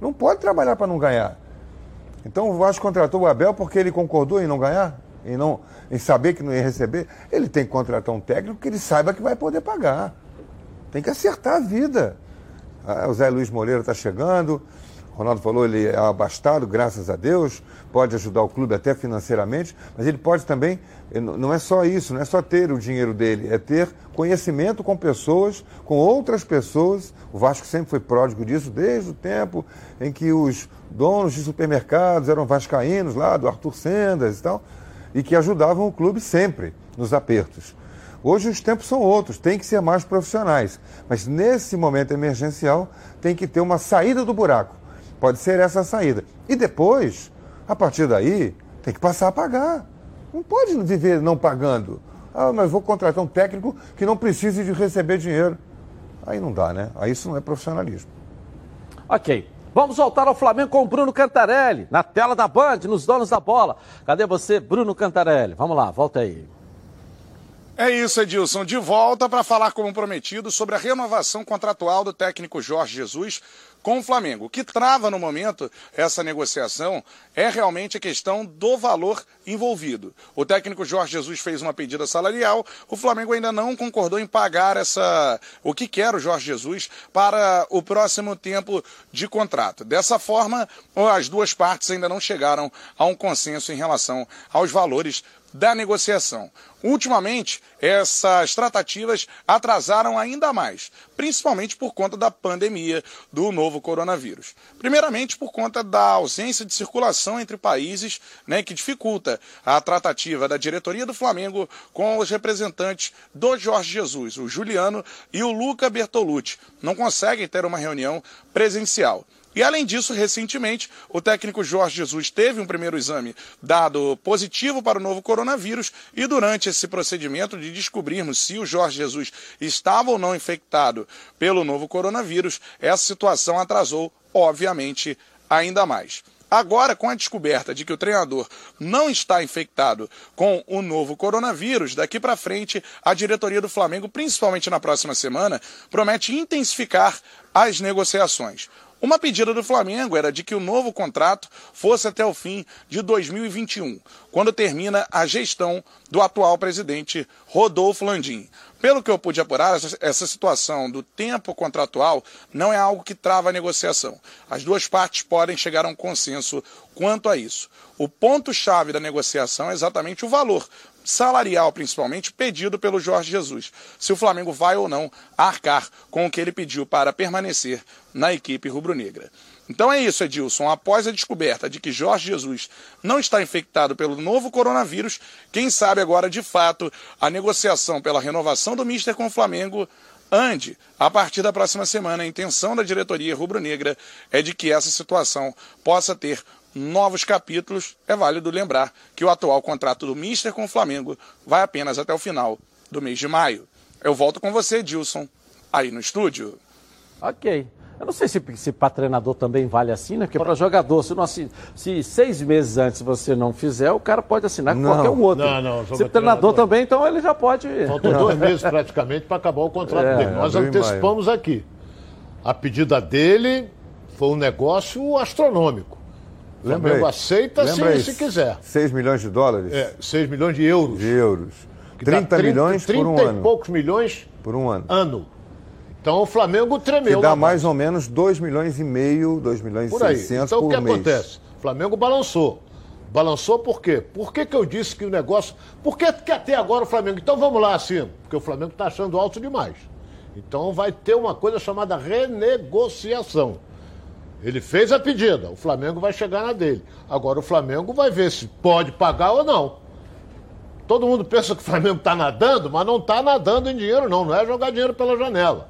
Não pode trabalhar para não ganhar. Então o Vasco contratou o Abel porque ele concordou em não ganhar? Em, não, em saber que não ia receber? Ele tem que contratar um técnico que ele saiba que vai poder pagar. Tem que acertar a vida. Ah, o Zé Luiz Moreira está chegando. Ronaldo falou, ele é abastado, graças a Deus, pode ajudar o clube até financeiramente, mas ele pode também, não é só isso, não é só ter o dinheiro dele, é ter conhecimento com pessoas, com outras pessoas. O Vasco sempre foi pródigo disso, desde o tempo em que os donos de supermercados eram vascaínos lá, do Arthur Sendas e tal, e que ajudavam o clube sempre nos apertos. Hoje os tempos são outros, tem que ser mais profissionais. Mas nesse momento emergencial tem que ter uma saída do buraco. Pode ser essa a saída. E depois, a partir daí, tem que passar a pagar. Não pode viver não pagando. Ah, mas vou contratar um técnico que não precise de receber dinheiro. Aí não dá, né? Aí isso não é profissionalismo. Ok. Vamos voltar ao Flamengo com o Bruno Cantarelli, na tela da Band, nos donos da bola. Cadê você, Bruno Cantarelli? Vamos lá, volta aí. É isso, Edilson. De volta para falar, como prometido, sobre a renovação contratual do técnico Jorge Jesus com o Flamengo. O que trava no momento essa negociação é realmente a questão do valor envolvido. O técnico Jorge Jesus fez uma pedida salarial, o Flamengo ainda não concordou em pagar essa o que quer o Jorge Jesus para o próximo tempo de contrato. Dessa forma, as duas partes ainda não chegaram a um consenso em relação aos valores da negociação. Ultimamente, essas tratativas atrasaram ainda mais, principalmente por conta da pandemia do novo coronavírus. Primeiramente, por conta da ausência de circulação entre países, né, que dificulta a tratativa da diretoria do Flamengo com os representantes do Jorge Jesus, o Juliano e o Luca Bertolucci. Não conseguem ter uma reunião presencial. E além disso, recentemente, o técnico Jorge Jesus teve um primeiro exame dado positivo para o novo coronavírus e durante esse procedimento de descobrirmos se o Jorge Jesus estava ou não infectado pelo novo coronavírus, essa situação atrasou, obviamente, ainda mais. Agora, com a descoberta de que o treinador não está infectado com o novo coronavírus, daqui para frente, a diretoria do Flamengo, principalmente na próxima semana, promete intensificar as negociações. Uma pedida do Flamengo era de que o novo contrato fosse até o fim de 2021, quando termina a gestão do atual presidente Rodolfo Landim. Pelo que eu pude apurar, essa, situação do tempo contratual não é algo que trava a negociação. As duas partes podem chegar a um consenso quanto a isso. O ponto-chave da negociação é exatamente o valor salarial, principalmente, pedido pelo Jorge Jesus. Se o Flamengo vai ou não arcar com o que ele pediu para permanecer na equipe rubro-negra. Então é isso, Edilson. Após a descoberta de que Jorge Jesus não está infectado pelo novo coronavírus, quem sabe agora de fato a negociação pela renovação do Mister com o Flamengo ande. A partir da próxima semana, a intenção da diretoria rubro-negra é de que essa situação possa ter novos capítulos. É válido lembrar que o atual contrato do Mister com o Flamengo vai apenas até o final do mês de maio. Eu volto com você, Dilson, aí no estúdio. Ok. Eu não sei se, se para treinador também vale assim, né? Porque para jogador, se, não, se, se, seis meses antes você não fizer, o cara pode assinar com qualquer um outro. Não, não, se treinador, treinador também, então ele já pode. Faltam dois meses praticamente para acabar o contrato é, dele. Nós antecipamos aqui. A pedida dele foi um negócio astronômico. O Flamengo aceita se, se, quiser. 6 milhões de dólares? É, 6 milhões de euros. De euros. 30, 30 milhões 30 por um 30 ano. e poucos milhões por um ano. Ano. Então o Flamengo tremeu. Que dá mais ou menos 2 milhões e meio, 2 milhões por e 600 então, por mês. Então o que acontece? O Flamengo balançou. Balançou por quê? Por que, que eu disse que o negócio. Por que, que até agora o Flamengo. Então vamos lá assim, porque o Flamengo está achando alto demais. Então vai ter uma coisa chamada renegociação. Ele fez a pedida, o Flamengo vai chegar na dele. Agora o Flamengo vai ver se pode pagar ou não. Todo mundo pensa que o Flamengo está nadando, mas não está nadando em dinheiro, não. Não é jogar dinheiro pela janela.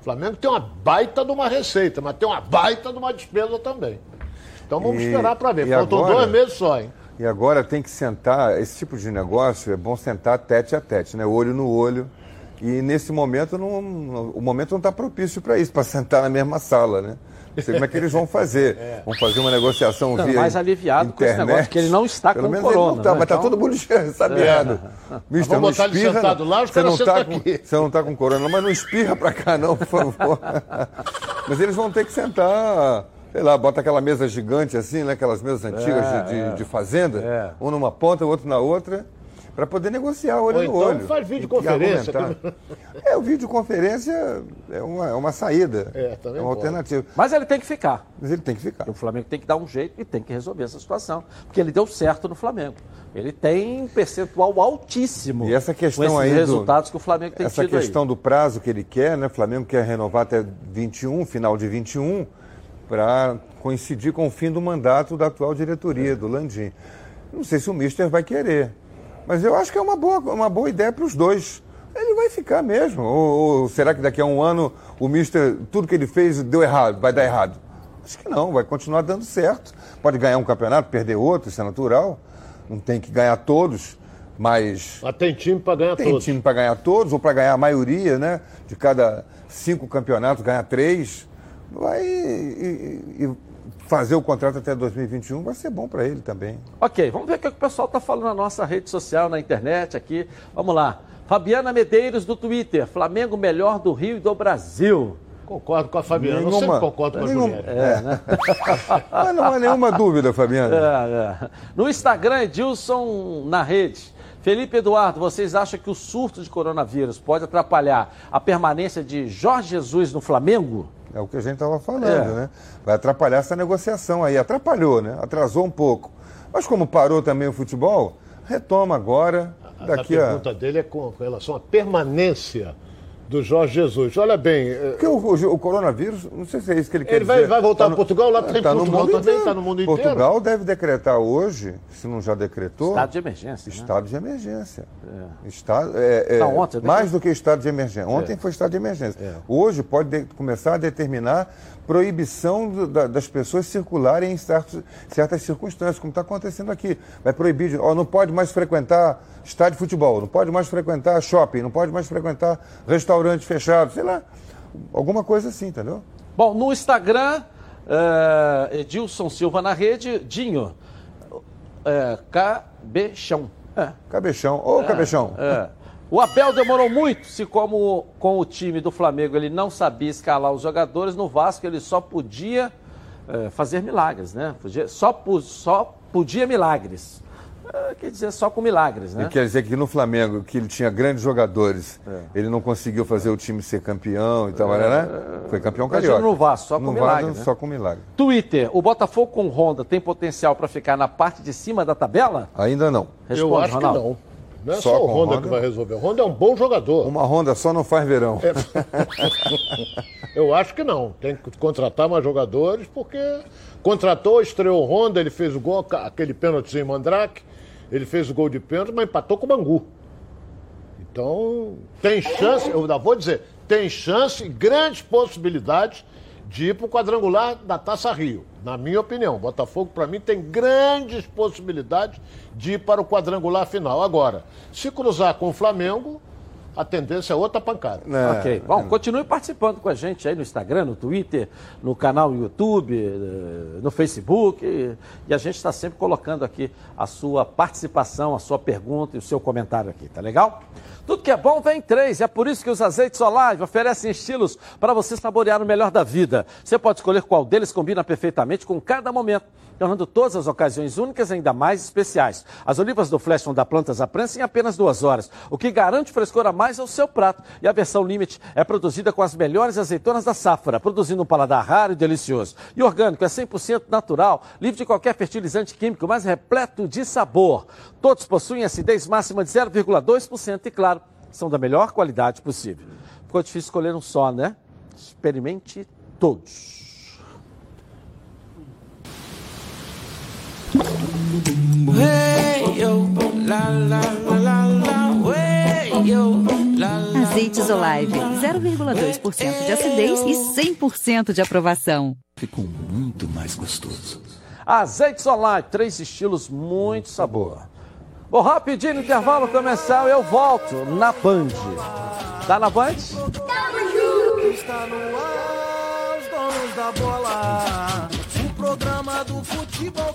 O Flamengo tem uma baita de uma receita, mas tem uma baita de uma despesa também. Então vamos e, esperar para ver. Faltam agora, dois meses só, hein? E agora tem que sentar, esse tipo de negócio é bom sentar tete a tete, né? Olho no olho. E nesse momento, não, o momento não está propício para isso, para sentar na mesma sala, né? Não sei como é que eles vão fazer. É. Vão fazer uma negociação não, via mais aliviado internet. com esse negócio, que ele não está Pelo com menos corona. Ele não tá, né? mas está então... todo mundo sabiado. É. Mister, vamos botar espirra, ele sentado lá, os você não tá com, Você não está com corona, mas não espirra para cá não, por favor. mas eles vão ter que sentar sei lá, bota aquela mesa gigante assim, né? Aquelas mesas antigas é, de, de, é. de, fazenda, é. um numa ponta, o outro na outra para poder negociar olho Ou no então olho. faz videoconferência. é, o videoconferência é uma, é uma saída. É, também é uma pode. alternativa. Mas ele tem que ficar. Mas ele tem que ficar. O Flamengo tem que dar um jeito e tem que resolver essa situação. Porque ele deu certo no Flamengo. Ele tem um percentual altíssimo. E essa questão com aí. resultados que o Flamengo tem essa tido. Essa questão aí. do prazo que ele quer, né? O Flamengo quer renovar até 21, final de 21, para coincidir com o fim do mandato da atual diretoria, do Landim. Não sei se o Mister vai querer. Mas eu acho que é uma boa, uma boa ideia para os dois. Ele vai ficar mesmo. Ou, ou, será que daqui a um ano o Mister, tudo que ele fez deu errado, vai dar errado? Acho que não, vai continuar dando certo. Pode ganhar um campeonato, perder outro, isso é natural. Não tem que ganhar todos, mas. Mas tem time para ganhar tem todos. Tem time para ganhar todos, ou para ganhar a maioria, né? De cada cinco campeonatos, ganhar três. Vai. E, e, fazer o contrato até 2021 vai ser bom para ele também. Ok, vamos ver o que o pessoal está falando na nossa rede social, na internet aqui. Vamos lá. Fabiana Medeiros do Twitter, Flamengo melhor do Rio e do Brasil. Concordo com a Fabiana, nenhuma, eu sempre concordo com a nenhuma, Juliette. É, né? Mas não há nenhuma dúvida, Fabiana. É, é. No Instagram, Edilson na rede. Felipe Eduardo, vocês acham que o surto de coronavírus pode atrapalhar a permanência de Jorge Jesus no Flamengo? É o que a gente estava falando, é. né? Vai atrapalhar essa negociação aí. Atrapalhou, né? Atrasou um pouco. Mas como parou também o futebol, retoma agora. A, daqui a pergunta a... dele é com relação à permanência do Jorge Jesus. Olha bem. É, Porque o, o, o, coronavírus, não sei se é isso que ele quer ele vai, dizer. vai voltar tá para Portugal, lá tem tá Portugal também, está no mundo inteiro. Portugal deve decretar hoje, se não já decretou. Estado de emergência. Estado né? de emergência. É. Estado, é, é, ontem, mais do que estado de emergência. Ontem é. foi estado de emergência. É. Hoje pode de, começar a determinar proibição das pessoas circularem em certos, certas circunstâncias, como está acontecendo aqui. Vai proibir, ó, não pode mais frequentar estádio de futebol, não pode mais frequentar shopping, não pode mais frequentar restaurantes fechados, sei lá, alguma coisa assim, entendeu? Bom, no Instagram, Uh, Edilson Silva na rede, Dinho. Uh, Cabechão. É. Cabechão. Ô, é, Cabechão. É. O Abel demorou muito, se como com o time do Flamengo ele não sabia escalar os jogadores, no Vasco ele só podia é, fazer milagres, né? Podia, só, só podia milagres. É, quer dizer, só com milagres, né? E quer dizer que no Flamengo, que ele tinha grandes jogadores, é. ele não conseguiu fazer o time ser campeão e tal, é, né? Foi campeão carioca. no Vasco, só com no milagre. Vasco, né? Só com milagre. Twitter, o Botafogo com Honda tem potencial para ficar na parte de cima da tabela? Ainda não. Responde, Eu acho Ronaldo. que não. Não é só, só o Honda, Honda, que vai resolver. O Honda é um bom jogador. Uma Honda só não faz verão. É... Eu acho que não. Tem que contratar mais jogadores, porque contratou, estreou o Honda, ele fez o gol, aquele pênalti em Mandrake, ele fez o gol de pênalti, mas empatou com o Bangu. Então, tem chance, eu ainda vou dizer, tem chance e grandes possibilidades de ir para o quadrangular da Taça Rio. Na minha opinião, Botafogo, para mim, tem grandes possibilidades de ir para o quadrangular final. Agora, se cruzar com o Flamengo, a tendência é outra pancada. É, ok. Bom, continue participando com a gente aí no Instagram, no Twitter, no canal YouTube, eh, no Facebook. E a gente está sempre colocando aqui a sua participação, a sua pergunta e o seu comentário aqui, tá legal? Tudo que é bom vem em três. É por isso que os azeites Olive oferecem estilos para você saborear o melhor da vida. Você pode escolher qual deles combina perfeitamente com cada momento, tornando todas as ocasiões únicas ainda mais especiais. As olivas do Flash vão dar plantas à prensa em apenas duas horas, o que garante frescor a mais ao seu prato. E a versão Limite é produzida com as melhores azeitonas da safra, produzindo um paladar raro e delicioso. E orgânico é 100% natural, livre de qualquer fertilizante químico, mas repleto de sabor. Todos possuem acidez máxima de 0,2% e, claro, são da melhor qualidade possível. Ficou difícil escolher um só, né? Experimente todos. Azeites Olive, 0,2% de acidez e 100% de aprovação. Ficou muito mais gostoso. Azeites Olive, três estilos, muito sabor. Vou rapidinho no intervalo comercial eu volto na Band. Tá na Band? Está no ar, os donos da bola. O programa do futebol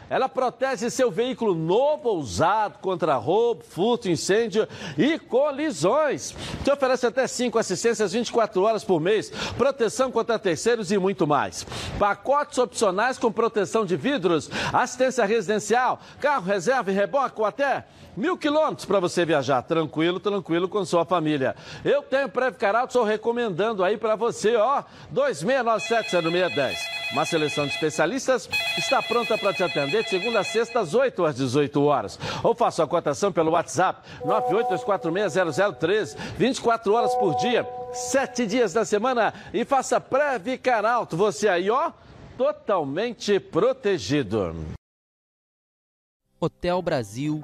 Ela protege seu veículo novo ou usado contra roubo, furto, incêndio e colisões. Te oferece até 5 assistências 24 horas por mês, proteção contra terceiros e muito mais. Pacotes opcionais com proteção de vidros, assistência residencial, carro reserva e reboque ou até mil quilômetros para você viajar tranquilo, tranquilo com sua família. Eu tenho Previcar estou recomendando aí para você, ó, 2697-0610. Uma seleção de especialistas está pronta para te atender de segunda a sexta, às 8 às 18 horas. Ou faça a cotação pelo WhatsApp 982460013, 24 horas por dia, 7 dias da semana e faça Previcar Alto. Você aí, ó, totalmente protegido. Hotel Brasil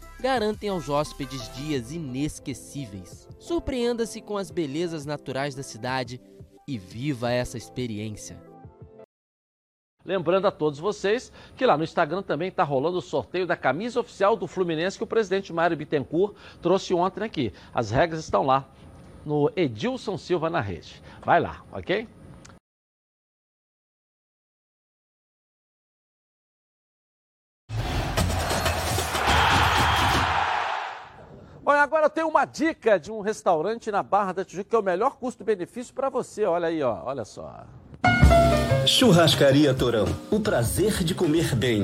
garantem aos hóspedes dias inesquecíveis. Surpreenda-se com as belezas naturais da cidade e viva essa experiência. Lembrando a todos vocês que lá no Instagram também está rolando o sorteio da camisa oficial do Fluminense que o presidente Mário Bittencourt trouxe ontem aqui. As regras estão lá no Edilson Silva na rede. Vai lá, ok? Bom, agora tenho uma dica de um restaurante na Barra da Tijuca que é o melhor custo-benefício para você. Olha aí, ó, olha só. Churrascaria Torão. O prazer de comer bem.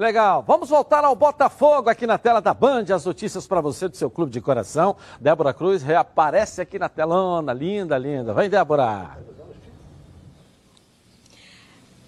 Legal. Vamos voltar ao Botafogo aqui na tela da Band. As notícias para você do seu clube de coração. Débora Cruz reaparece aqui na telona. Linda, linda. Vem, Débora.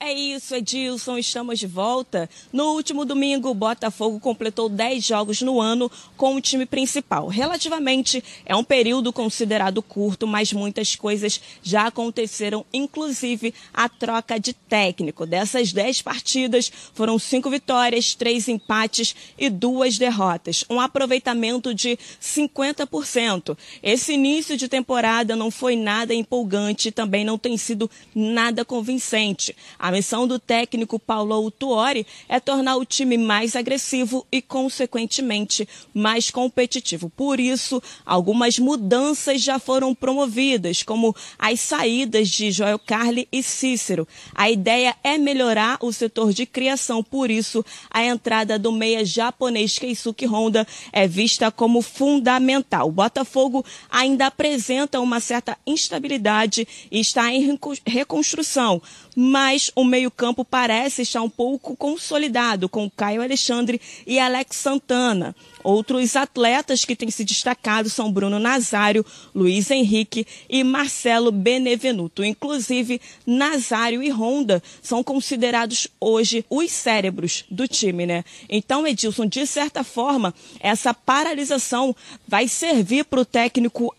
É isso, Edilson, estamos de volta. No último domingo, o Botafogo completou 10 jogos no ano com o time principal. Relativamente, é um período considerado curto, mas muitas coisas já aconteceram, inclusive a troca de técnico. Dessas 10 partidas, foram 5 vitórias, 3 empates e 2 derrotas. Um aproveitamento de 50%. Esse início de temporada não foi nada empolgante e também não tem sido nada convincente. A missão do técnico Paulo Tuori é tornar o time mais agressivo e, consequentemente, mais competitivo. Por isso, algumas mudanças já foram promovidas, como as saídas de Joel Carli e Cícero. A ideia é melhorar o setor de criação, por isso, a entrada do meia japonês Keisuke Honda é vista como fundamental. O Botafogo ainda apresenta uma certa instabilidade e está em reconstrução, mas o meio-campo parece estar um pouco consolidado com Caio Alexandre e Alex Santana. Outros atletas que têm se destacado são Bruno Nazário, Luiz Henrique e Marcelo Benevenuto. Inclusive, Nazário e Honda são considerados hoje os cérebros do time, né? Então, Edilson, de certa forma, essa paralisação vai servir para o técnico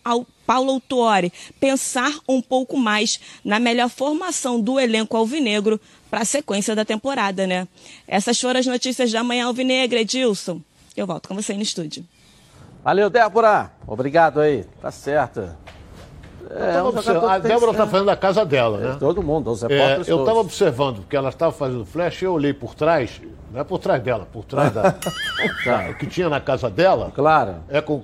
Paulo Autuori pensar um pouco mais na melhor formação do elenco alvinegro para a sequência da temporada, né? Essas foram as notícias da manhã alvinegra, Edilson. Eu volto com você aí no estúdio. Valeu, Débora. Obrigado aí. Tá certo. É, um a Débora está fazendo a casa dela, né? É, todo mundo, os É, repórteres eu todos. estava observando, porque ela estava fazendo flash, eu olhei por trás, não é por trás dela, por trás da, o que tinha na casa dela. Claro. É com,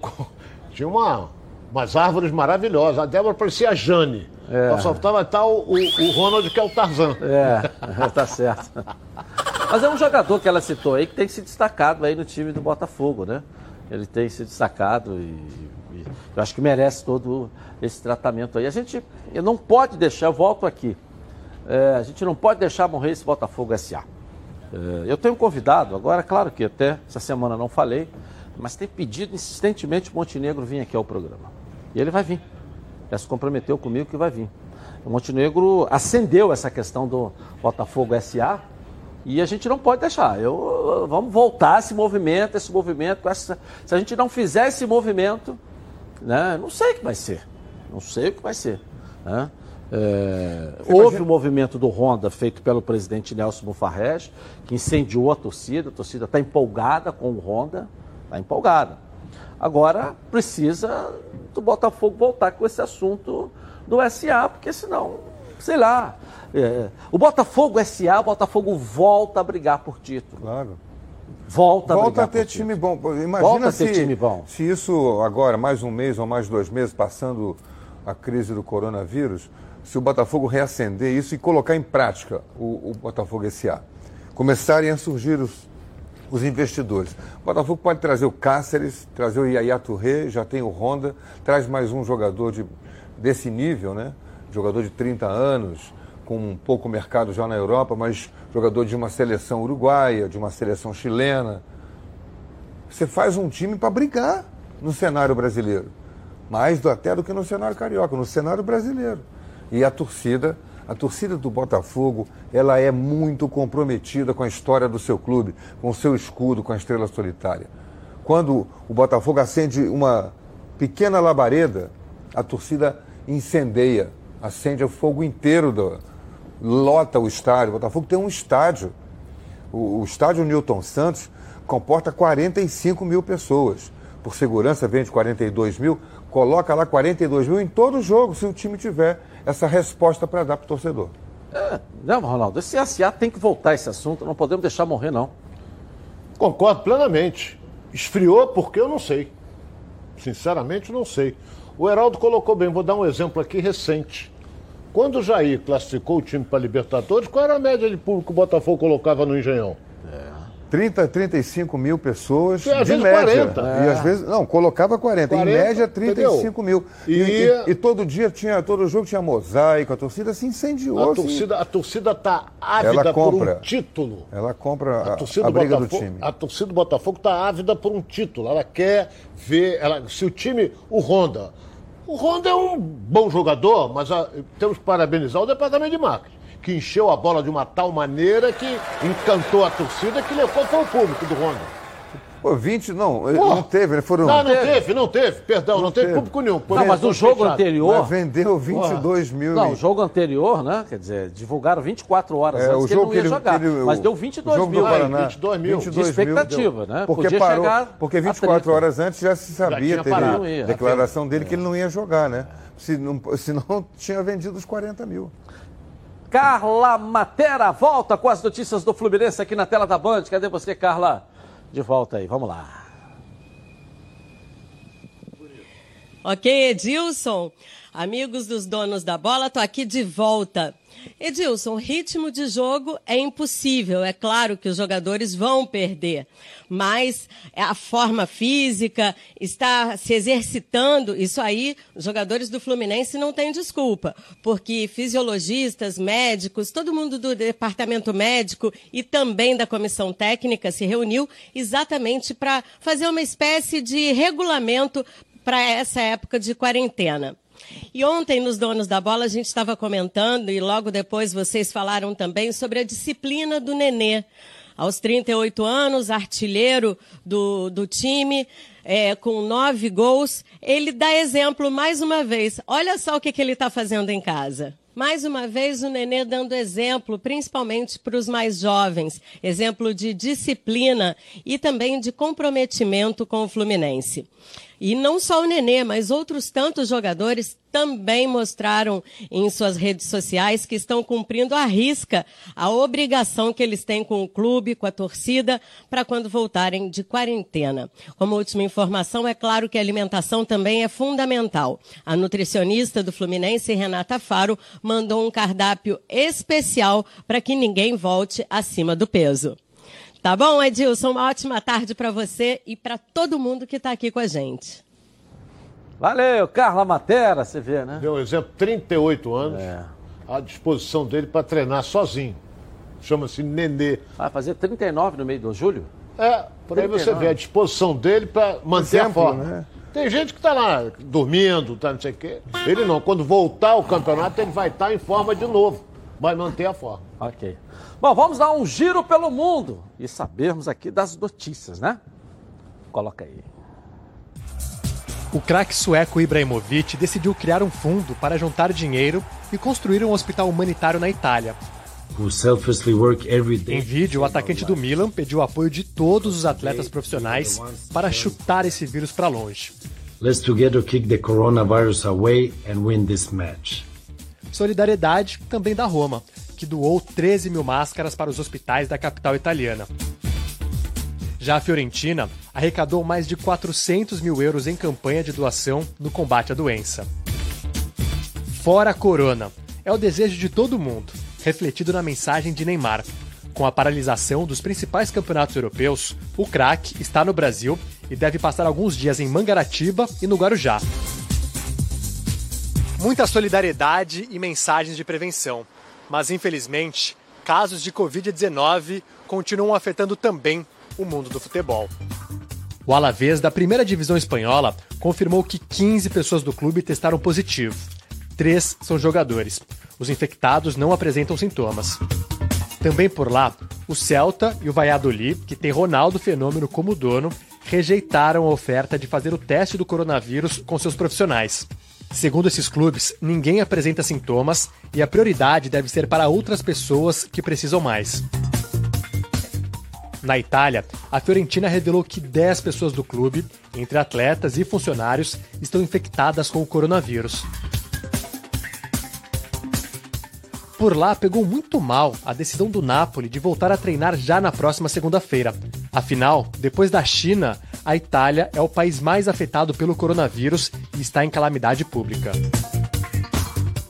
tinha uma, umas árvores maravilhosas. A Débora parecia a Jane. É. Só faltava estar o, o, o Ronald, que é o Tarzan. É, tá certo. Mas é um jogador que ela citou aí que tem se destacado aí no time do Botafogo, né? Ele tem se destacado e, e eu acho que merece todo esse tratamento aí. A gente não pode deixar, eu volto aqui, é, a gente não pode deixar morrer esse Botafogo SA. É, eu tenho convidado, agora, claro que até essa semana não falei, mas tem pedido insistentemente o Montenegro vir aqui ao programa. E ele vai vir. Já se comprometeu comigo que vai vir. O Montenegro acendeu essa questão do Botafogo SA e a gente não pode deixar. Eu, vamos voltar esse movimento, esse movimento. essa- se a gente não fizer esse movimento, né, não sei o que vai ser. Não sei o que vai ser. né? É, houve o movimento do Honda feito pelo presidente Nelson Mufarrege, que incendiou a torcida. A torcida está empolgada com o Honda, está empolgada. Agora precisa do Botafogo voltar com esse assunto do SA, porque senão, sei lá. É, o Botafogo SA, o Botafogo volta a brigar por título. Claro. Volta a Volta brigar a ter time título. bom. Imagina Volta a se, ter time bom. se isso agora, mais um mês ou mais dois meses, passando a crise do coronavírus, se o Botafogo reacender isso e colocar em prática o, o Botafogo SA. Começarem a surgir os, os investidores. O Botafogo pode trazer o Cáceres, trazer o Yaya Touré, já tem o Honda, traz mais um jogador de, desse nível, né? Jogador de 30 anos, com pouco mercado já na Europa, mas jogador de uma seleção uruguaia, de uma seleção chilena. Você faz um time para brigar no cenário brasileiro. Mais até do que no cenário carioca, no cenário brasileiro. E a torcida, a torcida do Botafogo, ela é muito comprometida com a história do seu clube, com o seu escudo, com a estrela solitária. Quando o Botafogo acende uma pequena labareda, a torcida incendeia, acende o fogo inteiro, do, lota o estádio. O Botafogo tem um estádio. O, o estádio Newton Santos comporta 45 mil pessoas. Por segurança, vende 42 mil, coloca lá 42 mil em todo jogo, se o time tiver essa resposta para dar para o torcedor. É, não, Ronaldo, esse SA tem que voltar esse assunto, não podemos deixar morrer, não. Concordo plenamente. Esfriou porque eu não sei. Sinceramente, não sei. O Heraldo colocou bem, vou dar um exemplo aqui recente. Quando o Jair classificou o time para Libertadores, qual era a média de público que o Botafogo colocava no Engenhão? 30, 35 mil pessoas, E às de vezes média. 40. E às vezes, não, colocava 40. 40, em média, 35 mil. E, E- e- e todo dia tinha, todo jogo tinha mosaico, a torcida se incendiou. A assim. torcida, a torcida tá ávida Ela por compra. um título. Ela compra a, A torcida, a do briga do Botafogo, time. a torcida do Botafogo está ávida por um título. Ela quer ver. Ela, se o time. O Honda. O Honda é um bom jogador, mas ah, temos que parabenizar o departamento de marketing, que encheu a bola de uma tal maneira que encantou a torcida que levou foi o público do Honda. Pô, 20, não, Pô. não teve, né? Foram. Não, não teve, não teve. Perdão, não, teve, teve. público nenhum. Não, mas no jogo fechado. anterior. Mas vendeu 22 mil. Não, o jogo anterior, né? Quer dizer, divulgaram 24 horas É, antes o que ele não que ia ele- jogar. ele- mas o- deu o 22 jogo mil. do Paraná, 22 mil. 22 de expectativa, né? Porque Podia parou, chegar porque a 24 30. horas antes já se sabia, teve parado. Não ia. declaração dele que ele não ia jogar, né? Se não, se não tinha vendido os 40 mil. Carla Matera volta com as notícias do Fluminense aqui na tela da Band. Cadê você, Carla? De volta aí, vamos lá. Ok, Edilson. Amigos dos donos da bola, tô aqui de volta. Edilson, ritmo de jogo é impossível. É claro que os jogadores vão perder, mas a forma física está se exercitando. Isso aí, os jogadores do Fluminense não têm desculpa, porque fisiologistas, médicos, todo mundo do departamento médico e também da comissão técnica se reuniu exatamente para fazer uma espécie de regulamento para essa época de quarentena. E ontem, nos Donos da Bola, a gente estava comentando, e logo depois vocês falaram também sobre a disciplina do Nenê. Aos 38 anos, artilheiro do, do time, é, com nove gols, ele dá exemplo mais uma vez. Olha só o que, que ele está fazendo em casa. Mais uma vez, o Nenê dando exemplo, principalmente para os mais jovens. Exemplo de disciplina e também de comprometimento com o Fluminense. E não só o Nenê, mas outros tantos jogadores também mostraram em suas redes sociais que estão cumprindo à risca a obrigação que eles têm com o clube, com a torcida, para quando voltarem de quarentena. Como última informação, é claro que a alimentação também é fundamental. A nutricionista do Fluminense, Renata Faro, mandou um cardápio especial para que ninguém volte acima do peso. Tá bom, Edilson? Uma ótima tarde para você e para todo mundo que está aqui com a gente. Valeu, Carla Matera, você vê, né? Deu um exemplo, 38 anos, É. à disposição dele para treinar sozinho. Chama-se Nenê. Vai fazer 39 no meio do julho? É, por aí você 39. vê a disposição dele para manter a Exemplo, forma. né? Tem gente que está lá dormindo, tá não sei o quê. Ele não. Quando voltar ao campeonato, ele vai estar em forma de novo. Vai manter a forma. Ok. Bom, vamos dar um giro pelo mundo e sabermos aqui das notícias, né? Coloca aí. O craque sueco Ibrahimovic decidiu criar um fundo para juntar dinheiro e construir um hospital humanitário na Itália. who selflessly work every day. Em vídeo, o atacante do Milan pediu o apoio de todos os atletas profissionais para chutar esse vírus para longe. Let's together kick the coronavirus away and win this match. Solidariedade também da Roma, que doou 13 mil máscaras para os hospitais da capital italiana. Já a Fiorentina arrecadou mais de 400 mil euros em campanha de doação no combate à doença. Fora a corona é o desejo de todo mundo, refletido na mensagem de Neymar. Com a paralisação dos principais campeonatos europeus, o craque está no Brasil e deve passar alguns dias em Mangaratiba e no Guarujá. Muita solidariedade e mensagens de prevenção, mas infelizmente, casos de Covid-19 continuam afetando também o mundo do futebol. O Alavés da primeira divisão espanhola confirmou que 15 pessoas do clube testaram positivo. Três são jogadores. Os infectados não apresentam sintomas. Também por lá, o Celta e o Valladolid, que tem Ronaldo Fenômeno como dono, rejeitaram a oferta de fazer o teste do coronavírus com seus profissionais. Segundo esses clubes, ninguém apresenta sintomas e a prioridade deve ser para outras pessoas que precisam mais. Na Itália, a Fiorentina revelou que 10 pessoas do clube, entre atletas e funcionários, estão infectadas com o coronavírus. Por lá, pegou muito mal a decisão do Napoli de voltar a treinar já na próxima segunda-feira. Afinal, depois da China, a Itália é o país mais afetado pelo coronavírus e está em calamidade pública.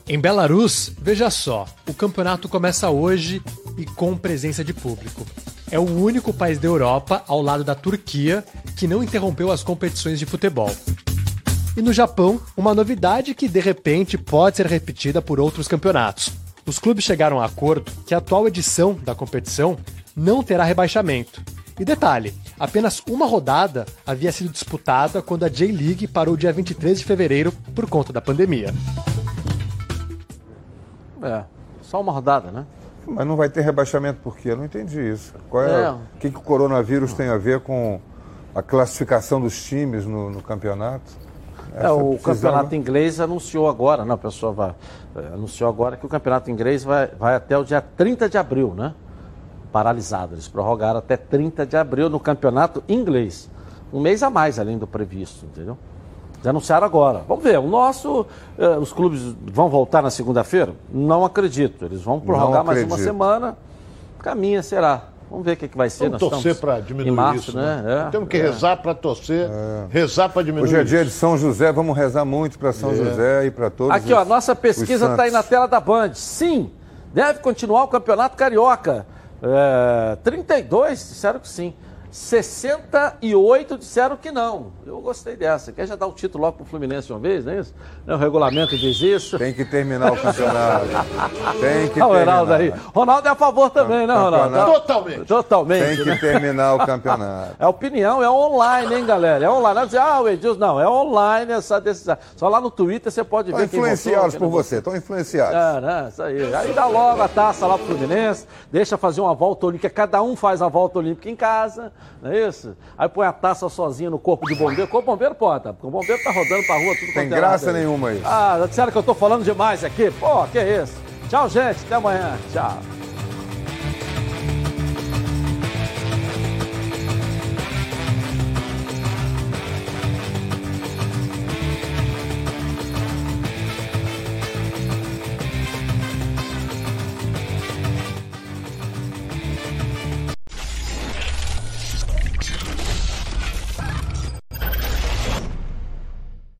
Em Belarus, veja só, o campeonato começa hoje e com presença de público. É o único país da Europa, ao lado da Turquia, que não interrompeu as competições de futebol. E no Japão, uma novidade que de repente pode ser repetida por outros campeonatos. Os clubes chegaram a acordo que a atual edição da competição não terá rebaixamento. E detalhe, apenas uma rodada havia sido disputada quando a J-League parou dia 23 de fevereiro por conta da pandemia. É, só uma rodada, né? Mas não vai ter rebaixamento por quê? Eu não entendi isso. Qual é, É. O que, que o coronavírus tem a ver com a classificação dos times no, no campeonato? É, o precisão, campeonato né? inglês anunciou agora, não, a pessoa vai, é, anunciou agora que o campeonato inglês vai, vai até o dia 30 de abril, né? Paralisado. Eles prorrogaram até 30 de abril no campeonato inglês. Um mês a mais além do previsto, entendeu? Já anunciaram agora. Vamos ver, o nosso, eh, os clubes vão voltar na segunda-feira? Não acredito. Eles vão prorrogar mais uma semana. Caminha será. Vamos ver o que, que vai ser. Vamos Nós torcer para diminuir março, isso. né? né? É, Temos que é. rezar para torcer, rezar para diminuir Hoje é dia isso. de São José, vamos rezar muito para São É. José e para todos Aqui, ó, os- nossa os pesquisa está aí na tela da Band. Sim, deve continuar o Campeonato Carioca. É, 32 disseram que sim. 68 disseram que não. Eu gostei dessa. Quer já dar o título logo pro Fluminense uma vez, não é isso? Não, o regulamento diz isso. Tem que terminar o campeonato. Tem que Olha o Ronaldo aí. terminar. Ronaldo é a favor também, né, Ronaldo? Totalmente. Totalmente. Tem que né? terminar o campeonato. É opinião, é online, hein, galera? É online. Não é dizer, ah, o Edilson, não, é online essa decisão. Só lá no Twitter você pode Estão ver quem votou, influenciados quem por você, estão influenciados. é, né? Isso aí. Aí dá logo a taça lá pro Fluminense, deixa fazer uma volta olímpica, cada um faz a volta olímpica em casa, não é isso? Aí põe a taça sozinha no corpo de bombeiro. Corpo de bombeiro pode, tá? Porque o bombeiro tá rodando pra rua, tudo Tem é graça nenhuma isso. Ah, disseram que eu tô falando demais aqui. Pô, que isso? Tchau, gente. Até amanhã. Tchau.